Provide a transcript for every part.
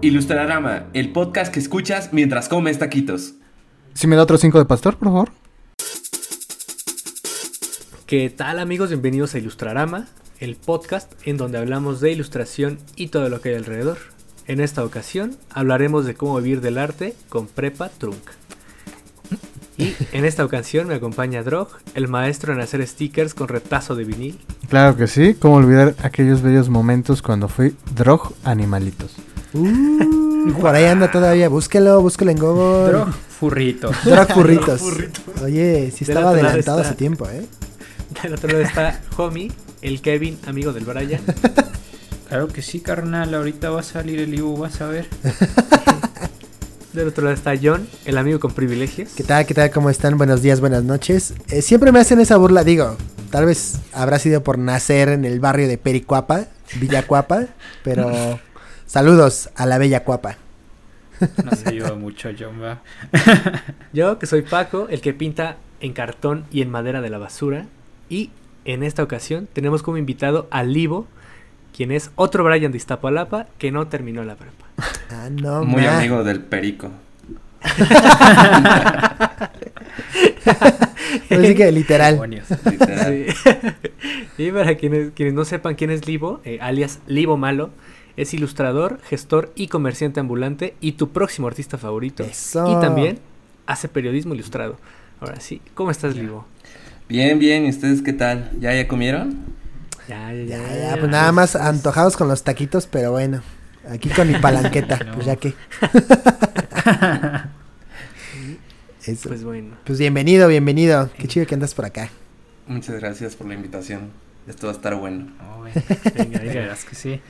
Ilustrarama, el podcast que escuchas mientras comes taquitos. Si me da otro 5 de pastor, por favor. ¿Qué tal amigos? Bienvenidos a Ilustrarama, el podcast en donde hablamos de ilustración y todo lo que hay alrededor. En esta ocasión hablaremos de cómo vivir del arte con Prepa Trunk. Y en esta ocasión me acompaña Drog, el maestro en hacer stickers con retazo de vinil. Claro que sí, cómo olvidar aquellos bellos momentos cuando fui drog animalitos. Uh, por ahí anda todavía, búsquelo, búsquelo en Google. Drog furrito. Drog furritos. Oye, sí estaba adelantado está- hace tiempo, ¿eh? Del otro lado está Homie, el Kevin, amigo del Brian. Claro que sí, carnal. Ahorita va a salir el Ibu, vas a ver. Del otro lado está John, el amigo con privilegios. ¿Qué tal, qué tal? ¿Cómo están? Buenos días, buenas noches. Eh, siempre me hacen esa burla, digo, tal vez habrá sido por nacer en el barrio de Pericuapa, Villa Cuapa, pero saludos a la Bella Cuapa. No se ayuda mucho, John, va. Yo, que soy Paco, el que pinta en cartón y en madera de la basura. Y en esta ocasión tenemos como invitado a Livo, quien es otro Brian de Iztapalapa que no terminó la prepa. Ah, no, Muy ma. amigo del perico. Así que literal. Demonios. Literal. Sí. y para quienes, quienes no sepan quién es Livo, eh, alias Livo Malo, es ilustrador, gestor y comerciante ambulante y tu próximo artista favorito. Eso. Y también hace periodismo ilustrado. Ahora sí, ¿cómo estás, Livo? Bien, bien. ¿Y ustedes qué tal? ¿Ya ya comieron? Ya, Ya, ya, pues nada más antojados con los taquitos, pero bueno. Aquí con mi palanqueta, No. pues ya que. Eso. Pues bueno. Pues bienvenido, bienvenido. Qué chido que andas por acá. Muchas gracias por la invitación. Esto va a estar bueno. No, güey. Venga, venga. que sí.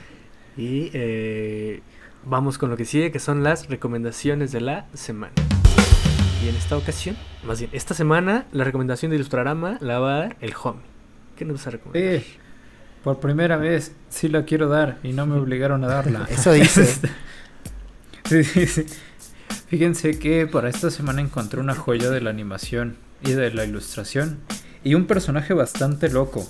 Y eh, vamos con lo que sigue, que son las recomendaciones de la semana. Y en esta ocasión, más bien, esta semana, la recomendación de Ilustrarama la va a dar el Homie. ¿Qué nos vas a recomendar? Eh, por primera vez sí la quiero dar y no me obligaron a darla. Eso dice. Sí, sí, sí. Fíjense que para esta semana encontré una joya de la animación y de la ilustración y un personaje bastante loco.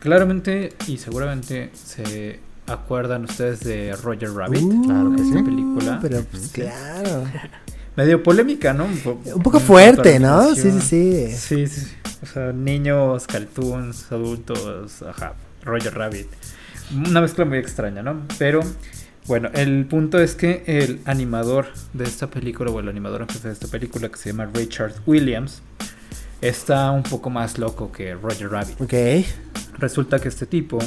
Claramente y seguramente se acuerdan ustedes de Roger Rabbit, Claro que sí. esta película. Pero pues claro. Medio polémica, ¿no? Un, po- Un poco fuerte, ¿no? Sí, sí. Sí, sí, sí. O sea, niños, cartoons, adultos, ajá, Roger Rabbit. Una mezcla muy extraña, ¿no? Pero bueno, el punto es que el animador de esta película, o el animador en jefe de esta película, que se llama Richard Williams, está un poco más loco que Roger Rabbit. Ok. Resulta que este tipo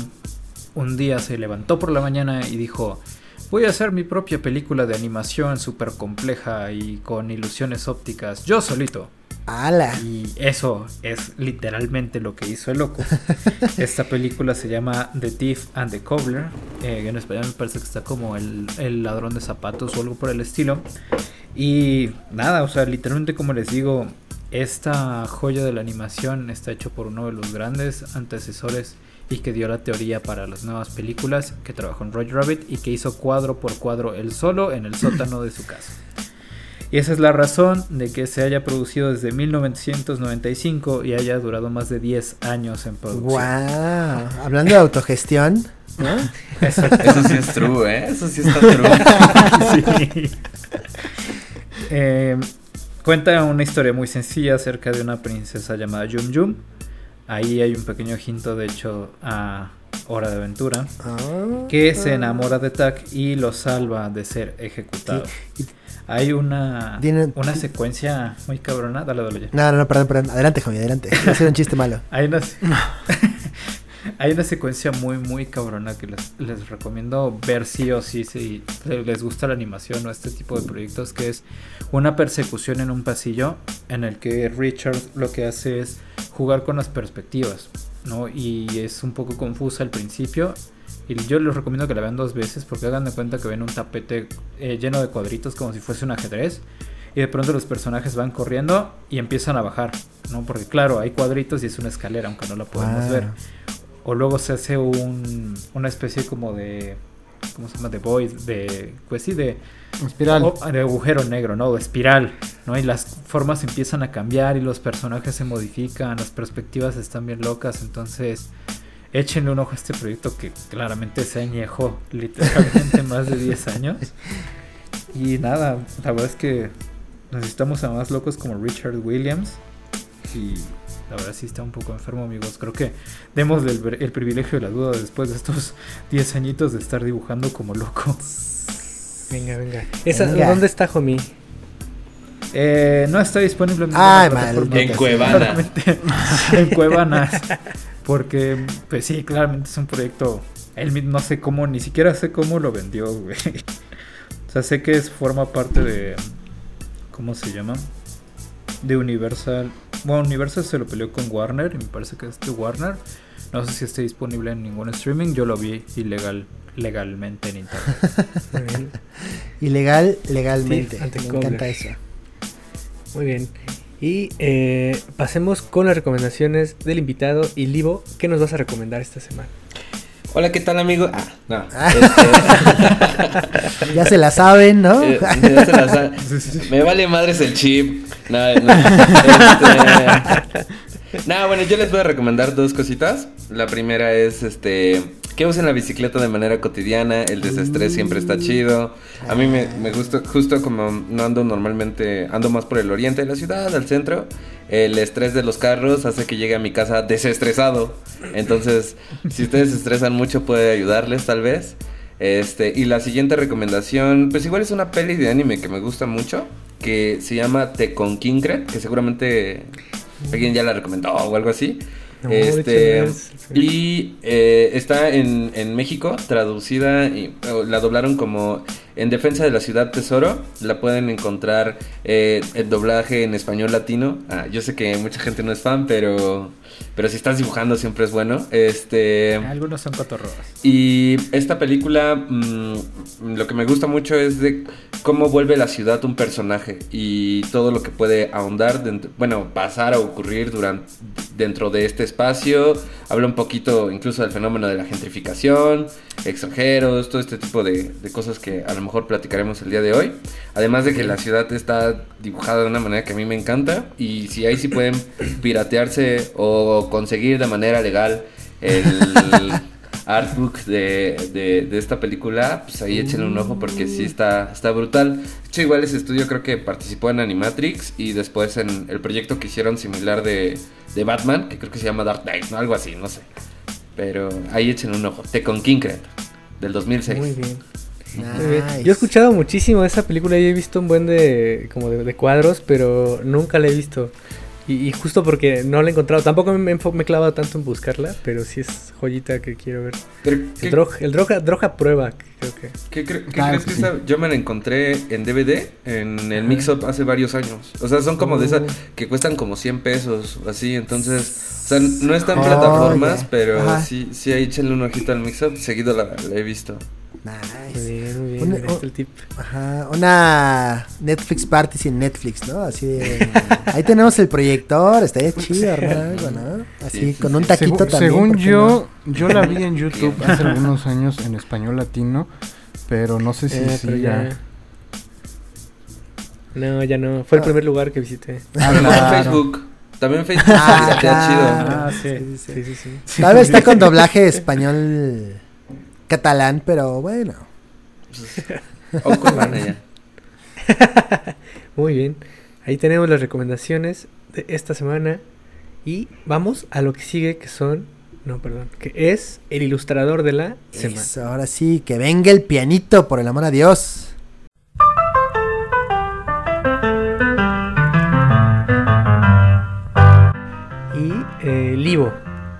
un día se levantó por la mañana y dijo, voy a hacer mi propia película de animación súper compleja y con ilusiones ópticas, yo solito. Ala. Y eso es literalmente lo que hizo el loco. Esta película se llama The Thief and the Cobbler. eh, en español me parece que está como el, el ladrón de zapatos o algo por el estilo. Y nada, o sea, literalmente como les digo, esta joya de la animación está hecho por uno de los grandes antecesores y que dio la teoría para las nuevas películas, que trabajó en Roger Rabbit y que hizo cuadro por cuadro él solo en el sótano de su casa. Y esa es la razón de que se haya producido desde 1995 y haya durado más de 10 años en producción. Wow. Hablando de autogestión, ¿no? Eso sí es true, ¿eh? Eso sí está true. Sí. Eh, cuenta una historia muy sencilla acerca de una princesa llamada Yum Yum. Ahí hay un pequeño hinto, de hecho, a Hora de Aventura. Ah. Que se enamora de Tak y lo salva de ser ejecutado. Hay una, Tiene- una secuencia muy cabrona. Dale, dale ya. No, no, no, perdón, perdón. Adelante, Javi, adelante. Va a ser un chiste malo. Hay una, hay una secuencia muy, muy cabrona que les, les recomiendo ver sí o sí si les gusta la animación o este tipo de proyectos, que es una persecución en un pasillo en el que Richard lo que hace es jugar con las perspectivas, ¿no? Y es un poco confusa al principio. Y yo les recomiendo que la vean dos veces porque hagan de cuenta que ven un tapete eh, lleno de cuadritos como si fuese un ajedrez. Y de pronto los personajes van corriendo y empiezan a bajar, ¿no? Porque claro, hay cuadritos y es una escalera, aunque no la podemos Wow. ver. O luego se hace un, una especie como de... ¿Cómo se llama? De void, de... Pues sí, de... Espiral. o- de agujero negro, ¿no? De espiral, ¿no? Y las formas empiezan a cambiar y los personajes se modifican, las perspectivas están bien locas, entonces échenle un ojo a este proyecto que claramente se añejó literalmente más de 10 años. Y nada, la verdad es que necesitamos a más locos como Richard Williams. Y la verdad sí está un poco enfermo, amigos. Creo que démosle el, el privilegio de la duda después de estos 10 añitos de estar dibujando como loco. Venga, venga. Esa, Venga. ¿Dónde está, homie? Eh, no está disponible en Ay, maldita En Cuevana. En Cuevanas. Porque, pues sí, claramente es un proyecto. Él mismo no sé cómo, ni siquiera sé cómo lo vendió, güey. O sea, sé que es, forma parte de. ¿Cómo se llama? De Universal. Bueno, Universal se lo peleó con Warner y me parece que es de Warner. No sé si esté disponible en ningún streaming. Yo lo vi ilegal, legalmente en internet. Muy bien. Ilegal, legalmente. Sí, Me encanta eso. Muy bien. Y eh, pasemos con las recomendaciones del invitado. Y Livo, ¿qué nos vas a recomendar esta semana? Hola, ¿qué tal, amigo? Ah, no. este, Ya se la saben, ¿no? eh, ya se la sa- Me vale madres el chip. No, no. Este, no, bueno, yo les voy a recomendar dos cositas. La primera es este que usen la bicicleta de manera cotidiana. El desestrés siempre está chido. A mí me, me gusta, justo como no ando normalmente, ando más por el oriente de la ciudad, al centro. El estrés de los carros hace que llegue a mi casa desestresado. Entonces, si ustedes se estresan mucho, puede ayudarles, tal vez. Este, y la siguiente recomendación, pues igual es una peli de anime que me gusta mucho, que se llama The Conkinkred, que seguramente alguien ya la recomendó o algo así. No, este, es y eh, está en, en México, traducida, y, la doblaron como En Defensa de la Ciudad Tesoro. La pueden encontrar eh, el doblaje en español latino. Ah, yo sé que mucha gente no es fan, pero, pero si estás dibujando siempre es bueno. Este, Algunos son cotorros. y esta película, mm, lo que me gusta mucho es de cómo vuelve la ciudad un personaje y todo lo que puede ahondar, dentro- bueno, pasar o ocurrir durante, dentro de este espacio. Habla un poquito incluso del fenómeno de la gentrificación, extranjeros, todo este tipo de, de cosas que a lo mejor platicaremos el día de hoy. Además de que la ciudad está dibujada de una manera que a mí me encanta y si ahí sí pueden piratearse o conseguir de manera legal el artbook de, de, de esta película, pues ahí échenle un ojo porque sí está, está brutal. De hecho, igual ese estudio creo que participó en Animatrix y después en el proyecto que hicieron similar de, de Batman, que creo que se llama Dark Knight, ¿no? Algo así, no sé. Pero ahí échenle un ojo. The Conkinkred, del 2006. Muy bien. Nice. Yo he escuchado muchísimo de esa película y he visto un buen de como de, de cuadros, pero nunca la he visto. Y, y justo porque no la he encontrado. Tampoco me, he clavado tanto en buscarla, pero sí es joyita que quiero ver. Pero, ¿qué, El Droga, el droga, droga prueba, creo que. qué cre- qué Claro crees que que sí. esa- Yo me la encontré en DVD, en el Mix Up hace varios años. O sea, son como de esas Oh. que cuestan como 100 pesos así. Entonces, o sea, no está en Oh, plataformas, pero Ajá. sí, sí, ahí échenle un ojito al Mix Up. Seguido la, la he visto. Muy Nice. bien, muy bien. Una- el tip. Ajá, una Netflix party sin Netflix, ¿no? Así de... Ahí tenemos el proyector, estaría chido, armar algo, ¿no? Así, Sí, sí, con un sí. taquito Segu- también. según ¿por qué yo, yo la vi en YouTube hace algunos años en español latino, pero no sé si Eh, siga. ya. No, ya no. Fue el Ah. primer lugar que visité. Ah, claro. Facebook. También Facebook. Ah, sí, está claro. Ah, sí. Sí, sí, Sí, sí. sí, sí. Tal vez está con doblaje español catalán, pero bueno. chido. O con lana ya. Muy bien. Ahí tenemos las recomendaciones de esta semana. Y vamos a lo que sigue, que son. No, perdón. Que es el ilustrador de la semana. Eso, ahora sí, que venga el pianito, por el amor a Dios. Y eh, Livo,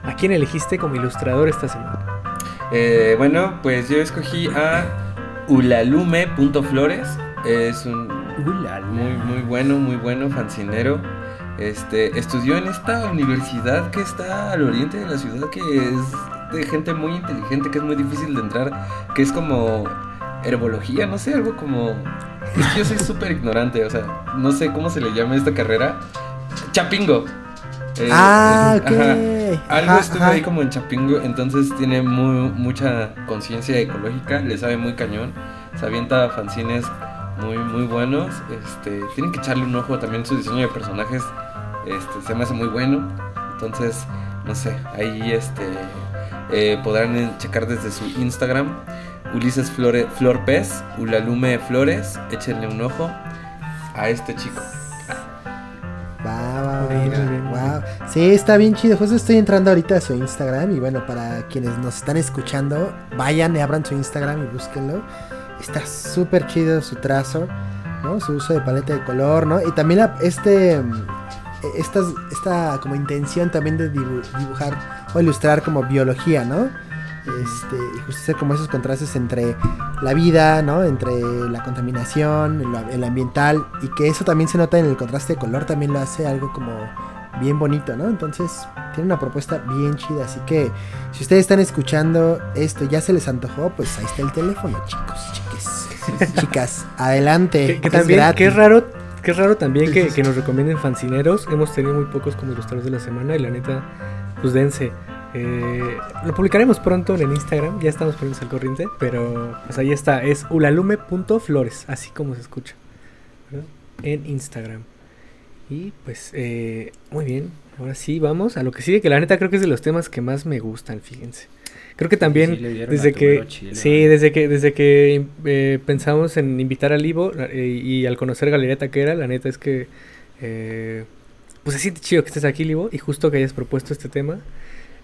¿a quién elegiste como ilustrador esta semana? Eh, bueno, pues yo escogí a ulalume.flores. Es un muy, muy bueno, muy bueno, fancinero. Este, estudió en esta universidad que está al oriente de la ciudad, que es de gente muy inteligente, que es muy difícil de entrar, que es como herbología, no sé, algo como... Es que yo soy súper ignorante, o sea, no sé cómo se le llama esta carrera. Chapingo. Eh, ah, ok. ajá. Algo Ajá, estuve ajá. ahí como en Chapingo, entonces tiene muy, mucha conciencia ecológica, le sabe muy cañón, se avienta fanzines muy, muy buenos. Este, tienen que echarle un ojo también su diseño de personajes, este, se me hace muy bueno. Entonces, no sé, ahí este, eh, podrán checar desde su Instagram. Ulises Flore, Flor Pez, Ulalume Flores, échenle un ojo a este chico. Va, va, va, Mira, va, bien, wow. Sí, está bien chido. Justo estoy entrando ahorita a su Instagram. Y bueno, para quienes nos están escuchando, vayan y abran su Instagram y búsquenlo. Está súper chido su trazo, ¿no? Su uso de paleta de color, ¿no? Y también la- este. mm, Esta, esta como intención también de dibu- dibujar o ilustrar como biología, ¿no? Este, y justo hacer como esos contrastes entre la vida, ¿no? Entre la contaminación, el ambiental, y que eso también se nota en el contraste de color, también lo hace algo como bien bonito, ¿no? Entonces, tiene una propuesta bien chida, así que si ustedes están escuchando esto, ya se les antojó, pues ahí está el teléfono, chicos, chiques, chicas, adelante. Que, que es también, gratis. que es raro, que es raro también que, que nos recomienden fancineros. Hemos tenido muy pocos como ilustradores de la semana y la neta, pues dense. Eh, lo publicaremos pronto en el Instagram, ya estamos poniéndose al corriente, pero pues ahí está, es ulalume.flores, así como se escucha, ¿verdad? en Instagram. Y pues, eh, muy bien, ahora sí, vamos a lo que sigue, que la neta creo que es de los temas que más me gustan, fíjense. Creo que también Sí, desde que chile, sí ¿no? desde que desde que eh, pensamos en invitar al Ivo eh, y al conocer Galería Taquera la neta es que eh, pues se siente chido que estés aquí Ivo y justo que hayas propuesto este tema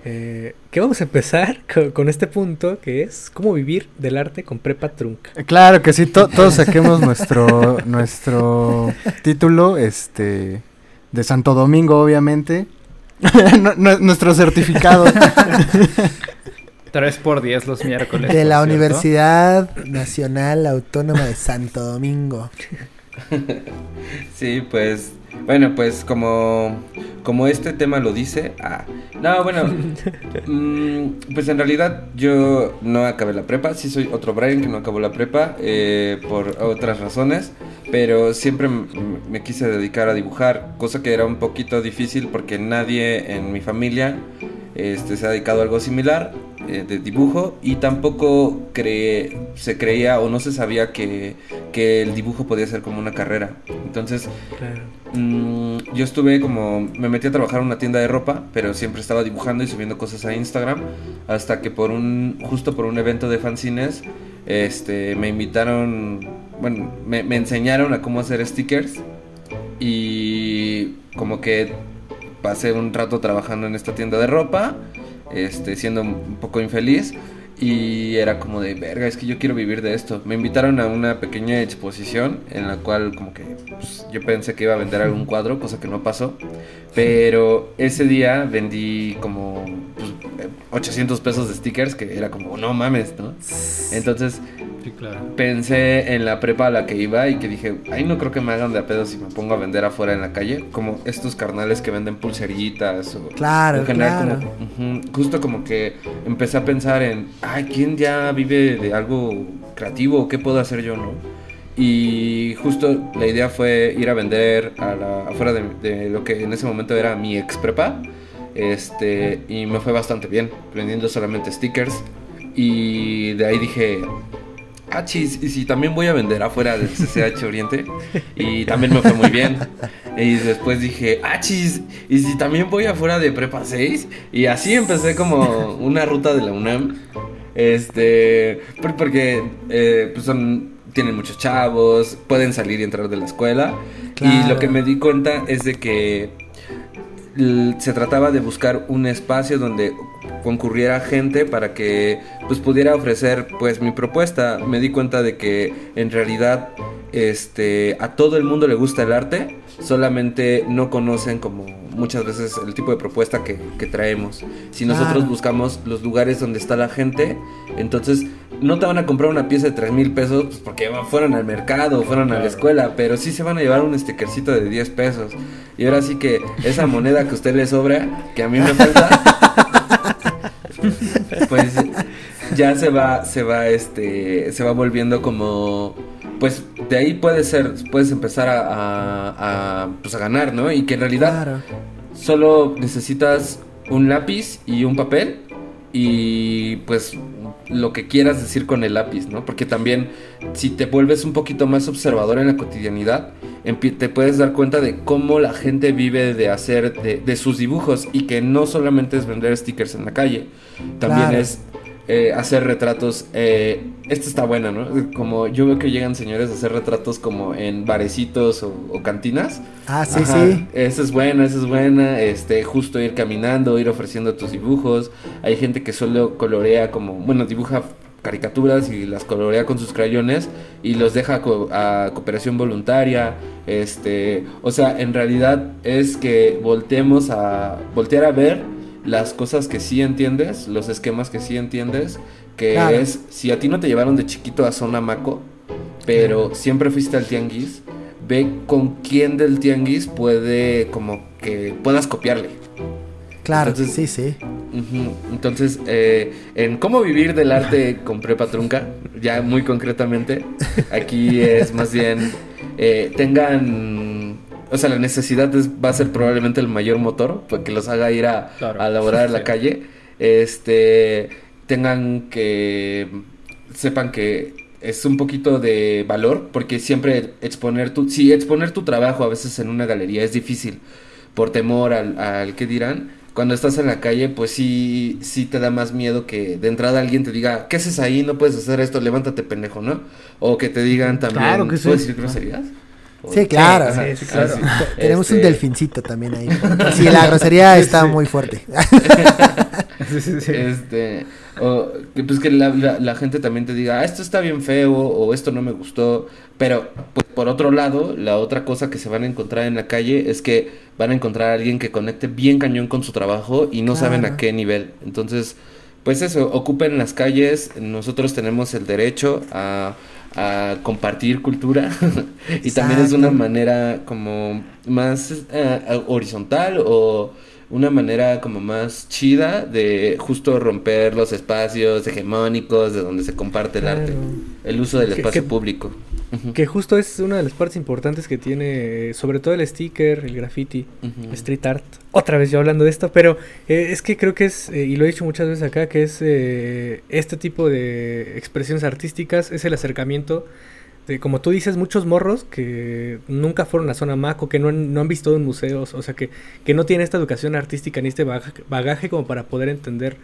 eh, que vamos a empezar con, con este punto que es cómo vivir del arte con prepa trunca Claro que sí, to- todos saquemos nuestro nuestro título este de Santo Domingo, obviamente. Nu- nu- nuestro certificado. 3 por 10 los miércoles. De la cierto. Universidad Nacional Autónoma de Santo Domingo. Sí, pues, bueno, pues como, como este tema lo dice, ah, no, bueno, mm, pues en realidad yo no acabé la prepa, sí soy otro Brian que no acabó la prepa eh, por otras razones, pero siempre me quise dedicar a dibujar, cosa que era un poquito difícil porque nadie en mi familia este, se ha dedicado a algo similar eh, de dibujo y tampoco cree, se creía o no se sabía que, que el dibujo podía ser como una carrera. Entonces claro mm, yo estuve como, me metí a trabajar en una tienda de ropa, pero siempre estaba dibujando y subiendo cosas a Instagram, hasta que por un, justo por un evento de fanzines, este, me invitaron, bueno, me, me enseñaron a cómo hacer stickers y como que pasé un rato trabajando en esta tienda de ropa, este, siendo un poco infeliz. Y era como de, verga, es que yo quiero vivir de esto. Me invitaron a una pequeña exposición en la cual como que pues, yo pensé que iba a vender algún cuadro, cosa que no pasó. Pero ese día vendí como pues, eh, 800 pesos de stickers, que era como, no mames, ¿no? Entonces Sí, claro. pensé en la prepa a la que iba y que dije, ay, no creo que me hagan de a pedo si me pongo a vender afuera en la calle, como estos carnales que venden pulseritas o Claro, en general claro. como, ujú, justo como que empecé a pensar en, ay, ¿quién ya vive de algo creativo? ¿Qué puedo hacer yo, no? Y justo la idea fue ir a vender a la, afuera de, de lo que en ese momento era mi ex prepa. Este, y me fue bastante bien, vendiendo solamente stickers. Y de ahí dije, ah, chis, y si también voy a vender afuera del CCH Oriente. Y también me fue muy bien. Y después dije, ah, chis, y si también voy afuera de Prepa 6. Y así empecé como una ruta de la UNAM. Este, por- porque eh, pues son, tienen muchos chavos, pueden salir y entrar de la escuela. Y lo que me di cuenta es de que se trataba de buscar un espacio donde concurriera gente para que pues pudiera ofrecer pues mi propuesta. Me di cuenta de que en realidad este a todo el mundo le gusta el arte solamente no conocen como muchas veces el tipo de propuesta que, que traemos. Si nosotros buscamos los lugares donde está la gente entonces no te van a comprar una pieza de 3 mil pesos pues, porque fueron al mercado fueron a la escuela pero sí se van a llevar un stickercito de 10 pesos. Y ahora sí que esa moneda que a usted le sobra que a mí me falta pues ya se va, se va, este, se va volviendo como, pues de ahí puedes ser, puedes empezar a, a, a, pues, a ganar, ¿no? Y que en realidad Claro. solo necesitas un lápiz y un papel y pues lo que quieras decir con el lápiz, ¿no? Porque también si te vuelves un poquito más observador en la cotidianidad, te puedes dar cuenta de cómo la gente vive de hacer de, de sus dibujos y que no solamente es vender stickers en la calle, también Claro. es eh, hacer retratos. Eh, esta está buena, ¿no? Como yo veo que llegan señores a hacer retratos como en barecitos o, o cantinas. Ah, sí, Ajá, sí. Esa es buena, esa es buena. Este, justo ir caminando, ir ofreciendo tus dibujos. Hay gente que solo colorea como, bueno, dibuja caricaturas y las colorea con sus crayones y los deja co- a cooperación voluntaria. Este, o sea, en realidad es que volteemos a voltear a ver las cosas que sí entiendes, los esquemas que sí entiendes, que Claro. es si a ti no te llevaron de chiquito a zona maco, pero siempre fuiste al tianguis, ve con quién del tianguis puede como que puedas copiarle. Claro, Entonces- sí, sí. Entonces, eh, en cómo vivir del arte con prepa trunca, ya muy concretamente, aquí es más bien eh, tengan, o sea, la necesidad es- va a ser probablemente el mayor motor, porque los haga ir a, Claro. a laborar en la Sí. calle, este, tengan que, sepan que es un poquito de valor, porque siempre exponer tu, sí, exponer tu trabajo a veces en una galería es difícil, por temor al, al que dirán, cuando estás en la calle, pues sí, sí te da más miedo que de entrada alguien te diga, ¿qué haces ahí? No puedes hacer esto, levántate pendejo, ¿no? O que te digan también, Claro que sí. ¿puedes decir groserías? Sí, claro. ajá, Sí, sí, claro. Te- Tenemos un Este, delfincito también ahí. Sí, la grosería está muy fuerte. Sí, sí, sí. Este, o pues que la, la- la gente también te diga, "Ah, esto está bien feo o esto no me gustó. Pero, pues, por otro lado, la otra cosa que se van a encontrar en la calle es que van a encontrar a alguien que conecte bien cañón con su trabajo y no saben a qué nivel. Entonces, pues eso, ocupen las calles. Nosotros tenemos el derecho a, a compartir cultura. Y también es una manera como más eh, horizontal o una manera como más chida de justo romper los espacios hegemónicos de donde se comparte el arte, el uso del Que- espacio que- público. Que justo es una de las partes importantes que tiene, sobre todo el sticker, el graffiti, Ujú. street art. Otra vez yo hablando de esto, pero eh, es que creo que es, eh, y lo he dicho muchas veces acá, que es eh, este tipo de expresiones artísticas, es el acercamiento como tú dices, muchos morros que nunca fueron a zona maco, que no han, no han visto en museos, o sea, que, que no tienen esta educación artística ni este bagaje, bagaje como para poder entender,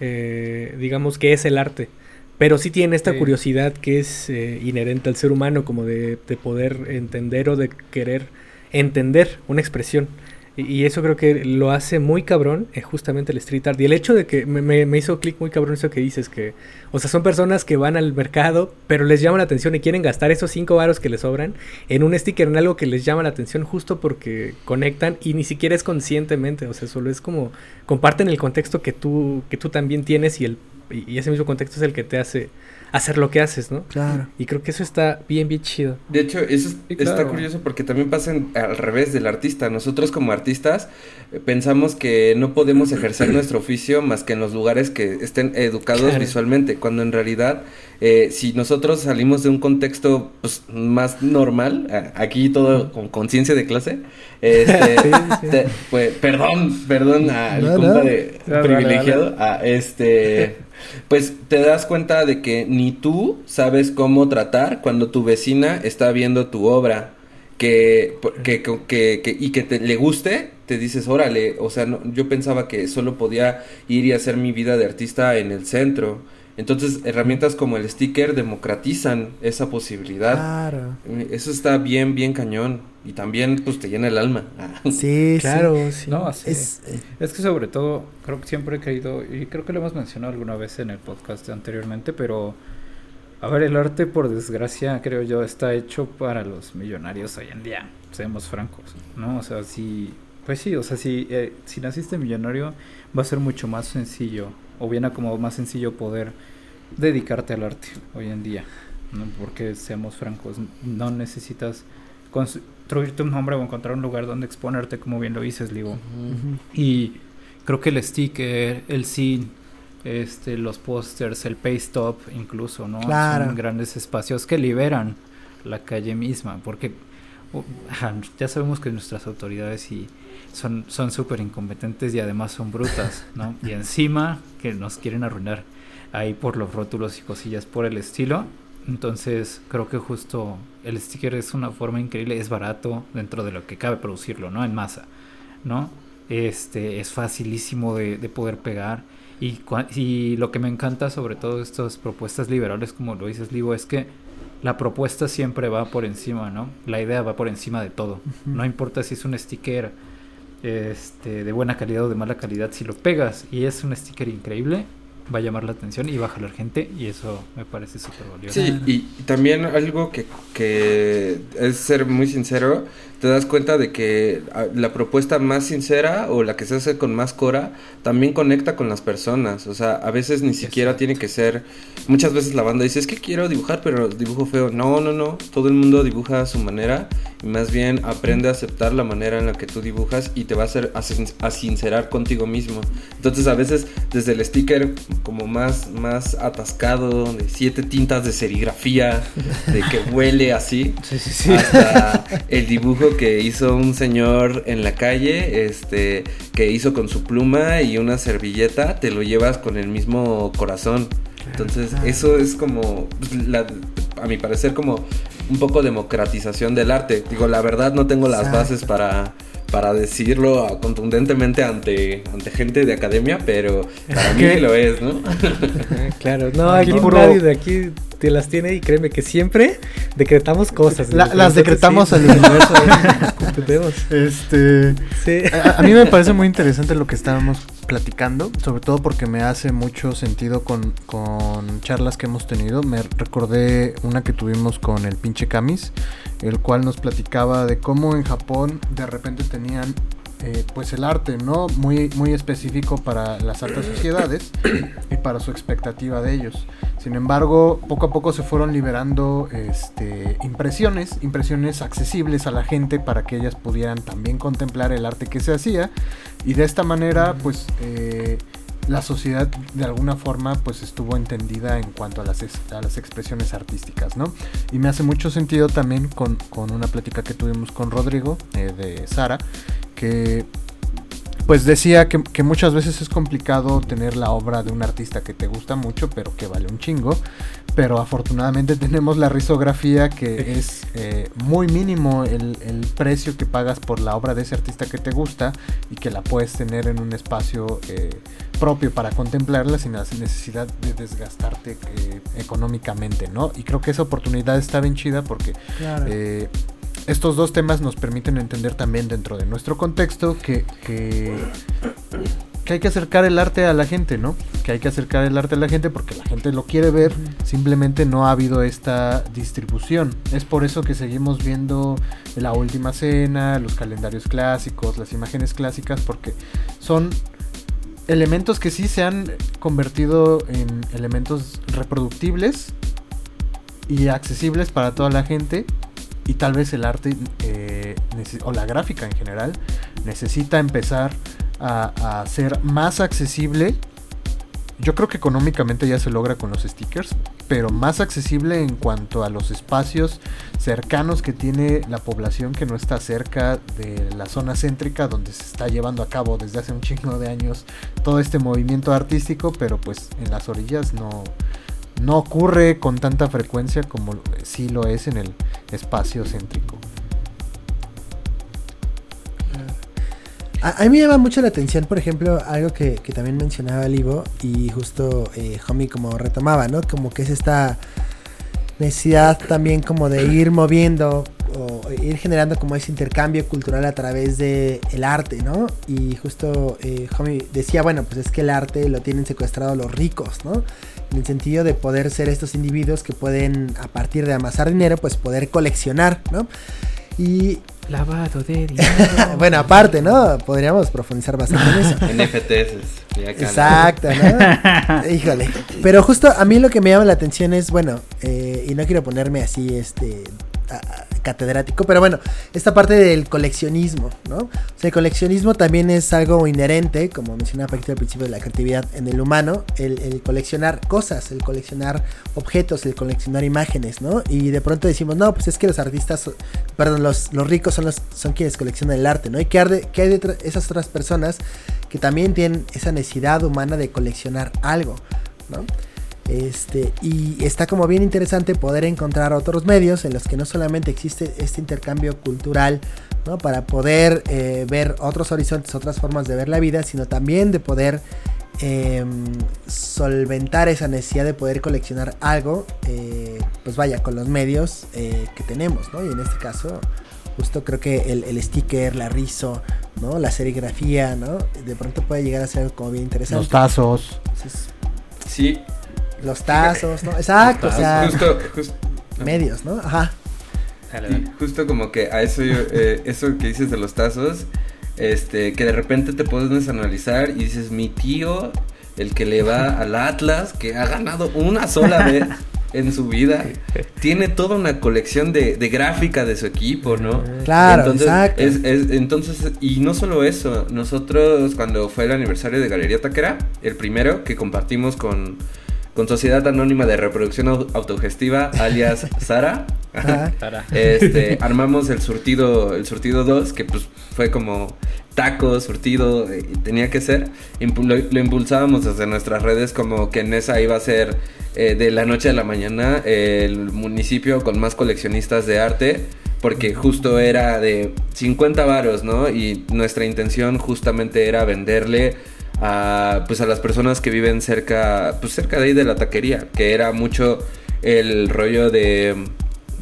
eh, digamos, qué es el arte. Pero sí tienen esta Sí. curiosidad que es eh, inherente al ser humano, como de, de poder entender o de querer entender una expresión. Y, eso creo que lo hace muy cabrón, eh, justamente el street art. Y el hecho de que me, me- hizo clic muy cabrón eso que dices, que, o sea, son personas que van al mercado, pero les llama la atención y quieren gastar esos cinco varos que les sobran en un sticker, en algo que les llama la atención justo porque conectan y ni siquiera es conscientemente, o sea, solo es como comparten el contexto que tú, que tú también tienes y, el, y ese mismo contexto es el que te hace hacer lo que haces, ¿no? Claro. Y creo que eso está bien, bien chido. De hecho, eso es- Sí, está curioso porque también pasa en- al revés del artista. Nosotros como artistas eh, pensamos que no podemos ejercer nuestro oficio más que en los lugares que estén educados Claro. visualmente, cuando en realidad eh, si nosotros salimos de un contexto pues, más normal, aquí todo con conciencia de clase, este, Sí, sí. te- pues, perdón, perdón al No, compa no. de privilegiado, a este pues te das cuenta de que ni tú sabes cómo tratar cuando tu vecina está viendo tu obra que, que, que, que- y que te, le guste, te dices, órale, o sea, no- yo pensaba que solo podía ir y hacer mi vida de artista en el centro. Entonces, herramientas como el sticker democratizan esa posibilidad. Claro. Eh, Eso está bien, bien cañón. Y también, pues, te llena el alma. Sí, Claro, sí. No, sí. Es, eh, Es que sobre todo, creo que siempre he creído, y creo que lo hemos mencionado alguna vez en el podcast anteriormente, pero a ver, el arte por desgracia, creo yo, está hecho para los millonarios hoy en día, seamos francos, ¿no? O sea, si, pues sí, o sea, si, eh, si naciste millonario, va a ser mucho más sencillo, o bien a como más sencillo poder dedicarte al arte hoy en día, ¿no? Porque seamos francos, no necesitas construirte un nombre o encontrar un lugar donde exponerte, como bien lo dices, Ligo. Y creo que el sticker, el scene, este, los pósters, el paste up incluso, ¿no? Claro. Son grandes espacios que liberan la calle misma, porque ya sabemos que nuestras autoridades y son son súper incompetentes y además son brutas, ¿no? Y encima que nos quieren arruinar ahí por los rótulos y cosillas por el estilo. Entonces creo que justo el sticker es una forma increíble, es barato dentro de lo que cabe producirlo, ¿no? En masa, ¿no? Este es facilísimo de, de poder pegar. Y, y lo que me encanta sobre todo estas propuestas liberales, como lo dices, Livo, es que la propuesta siempre va por encima, ¿no? La idea va por encima de todo. No importa si es un sticker este, de buena calidad o de mala calidad, si lo pegas y es un sticker increíble, va a llamar la atención y va a jalar gente y eso me parece súper valioso. Sí, y, y también algo que, que es ser muy sincero, te das cuenta de que ah, la propuesta más sincera o la que se hace con más cora también conecta con las personas. O sea, a veces ni siquiera tiene que ser. Muchas veces la banda dice: Es que quiero dibujar, pero dibujo feo. No, no, no. Todo el mundo dibuja a su manera y más bien aprende a aceptar la manera en la que tú dibujas y te va a hacer a, sin- a sincerar contigo mismo. Entonces, a veces, desde el sticker como más, más atascado, de siete tintas de serigrafía, de que huele así Sí, sí, sí. hasta el dibujo que hizo un señor en la calle, este, que hizo con su pluma y una servilleta, te lo llevas con el mismo corazón. Entonces, eso es como, pues, la- a mi parecer, como un poco democratización del arte. Digo, la verdad no tengo las Exacto. bases para, para decirlo ah, contundentemente ante, ante gente de academia, pero para mí ¿Qué? lo es, ¿no? Ah, Claro, no, Aquí puro- nadie de aquí las tiene y créeme que siempre decretamos cosas. La- las decretamos sí, al universo. Este. Sí. A, a mí me parece muy interesante lo que estábamos platicando, sobre todo porque me hace mucho sentido con, con charlas que hemos tenido. Me recordé una que tuvimos con el pinche Camis, el cual nos platicaba de cómo en Japón de repente tenían eh, pues el arte, ¿no? Muy, muy específico para las altas sociedades y para su expectativa de ellos. Sin embargo, poco a poco se fueron liberando este, impresiones, impresiones accesibles a la gente para que ellas pudieran también contemplar el arte que se hacía y de esta manera, pues, eh, la sociedad de alguna forma, pues, estuvo entendida en cuanto a las, a las expresiones artísticas, ¿no? Y me hace mucho sentido también con, con una plática que tuvimos con Rodrigo eh, de Sara, que pues decía que, que muchas veces es complicado tener la obra de un artista que te gusta mucho, pero que vale un chingo. Pero afortunadamente tenemos la risografía que es eh, muy mínimo el, el precio que pagas por la obra de ese artista que te gusta y que la puedes tener en un espacio eh, propio para contemplarla sin la necesidad de desgastarte eh, económicamente, ¿no? Y creo que esa oportunidad está bien chida porque Claro. Estos dos temas nos permiten entender también dentro de nuestro contexto que, que, que hay que acercar el arte a la gente, ¿no? Que hay que acercar el arte a la gente porque la gente lo quiere ver, simplemente no ha habido esta distribución. Es por eso que seguimos viendo la última cena, los calendarios clásicos, las imágenes clásicas, porque son elementos que sí se han convertido en elementos reproductibles y accesibles para toda la gente y tal vez el arte eh, o la gráfica en general necesita empezar a, a ser más accesible. Yo creo que económicamente ya se logra con los stickers, pero más accesible en cuanto a los espacios cercanos que tiene la población que no está cerca de la zona céntrica donde se está llevando a cabo desde hace un chingo de años todo este movimiento artístico, pero pues en las orillas no, no ocurre con tanta frecuencia como sí lo es en el espacio céntrico. A, a mí me llama mucho la atención, por ejemplo, algo que, que también mencionaba Livo y justo eh, Homie como retomaba, ¿no? Como que es esta necesidad también como de ir moviendo o ir generando como ese intercambio cultural a través de el arte, ¿no? Y justo eh, Homie decía, bueno, pues es que el arte lo tienen secuestrado los ricos, ¿no? En el sentido de poder ser estos individuos que pueden, a partir de amasar dinero, pues poder coleccionar, ¿no? Y Lavado de dinero. bueno, aparte, ¿no? Podríamos profundizar bastante en eso. NFTs. Exacto, ¿no? Híjole. Pero justo a mí lo que me llama la atención es, bueno, eh, y no quiero ponerme así, este, a- catedrático, pero bueno, esta parte del coleccionismo, ¿no? O sea, el coleccionismo también es algo inherente, como mencionaba al principio de la creatividad en el humano, el, coleccionar cosas, el coleccionar objetos, el coleccionar imágenes, ¿no? Y de pronto decimos, no, pues es que los artistas, perdón, los, los ricos son, los, son quienes coleccionan el arte, ¿no? ¿Y qué, arde- qué hay de esas otras personas que también tienen esa necesidad humana de coleccionar algo, ¿no? Este, y está como bien interesante poder encontrar otros medios en los que no solamente existe este intercambio cultural, ¿no? Para poder eh, ver otros horizontes, otras formas de ver la vida, sino también de poder eh, solventar esa necesidad de poder coleccionar algo, eh, pues vaya, con los medios eh, que tenemos, ¿no? Y en este caso, justo creo que el, el, sticker, la rizo, ¿no? La serigrafía, ¿no? De pronto puede llegar a ser algo como bien interesante. Los tazos. Entonces, Sí, los tazos, ¿no? Exacto, o sea, justo, justo, medios, ¿no? Ajá. justo como que a eso yo, eh, eso que dices de los tazos, este, que de repente te puedes analizar y dices, mi tío, el que le va al Atlas, que ha ganado una sola vez en su vida, tiene toda una colección de, de gráfica de su equipo, ¿no? Claro, entonces, exacto. es- es- entonces, y no solo eso, nosotros cuando fue el aniversario de Galería Taquera, el primero que compartimos con, con Sociedad Anónima de Reproducción Au- Autogestiva, alias Sara, este, armamos el surtido, el surtido 2, que pues fue como tacos, surtido, eh, y tenía que ser. Impu- lo, lo impulsábamos desde nuestras redes como que en esa iba a ser eh, de la noche a la mañana eh, el municipio con más coleccionistas de arte. Porque justo era de 50 varos, ¿no? Y nuestra intención justamente era venderle a, pues a las personas que viven cerca, pues cerca de ahí de la taquería, que era mucho el rollo de,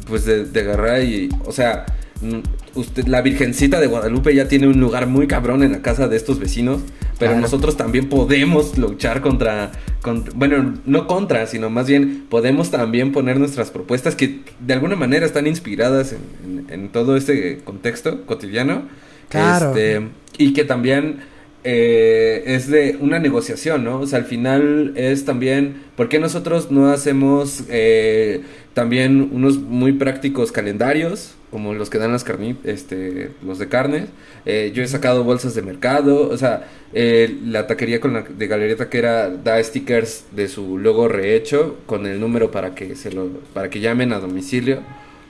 pues de, de agarrar y, o sea, mm, usted, la Virgencita de Guadalupe ya tiene un lugar muy cabrón en la casa de estos vecinos, pero Claro. nosotros también podemos luchar contra, con- bueno, no contra, sino más bien podemos también poner nuestras propuestas que de alguna manera están inspiradas en, en- en todo este contexto cotidiano. Claro. Este, y que también eh, es de una negociación, ¿no? O sea, al final es también, ¿por qué nosotros no hacemos eh, también unos muy prácticos calendarios, como los que dan las carni este, los de carnes? Eh, yo he sacado bolsas de mercado, o sea, eh, la taquería con la, de Galería Taquera da stickers de su logo rehecho con el número para que se lo, para que llamen a domicilio.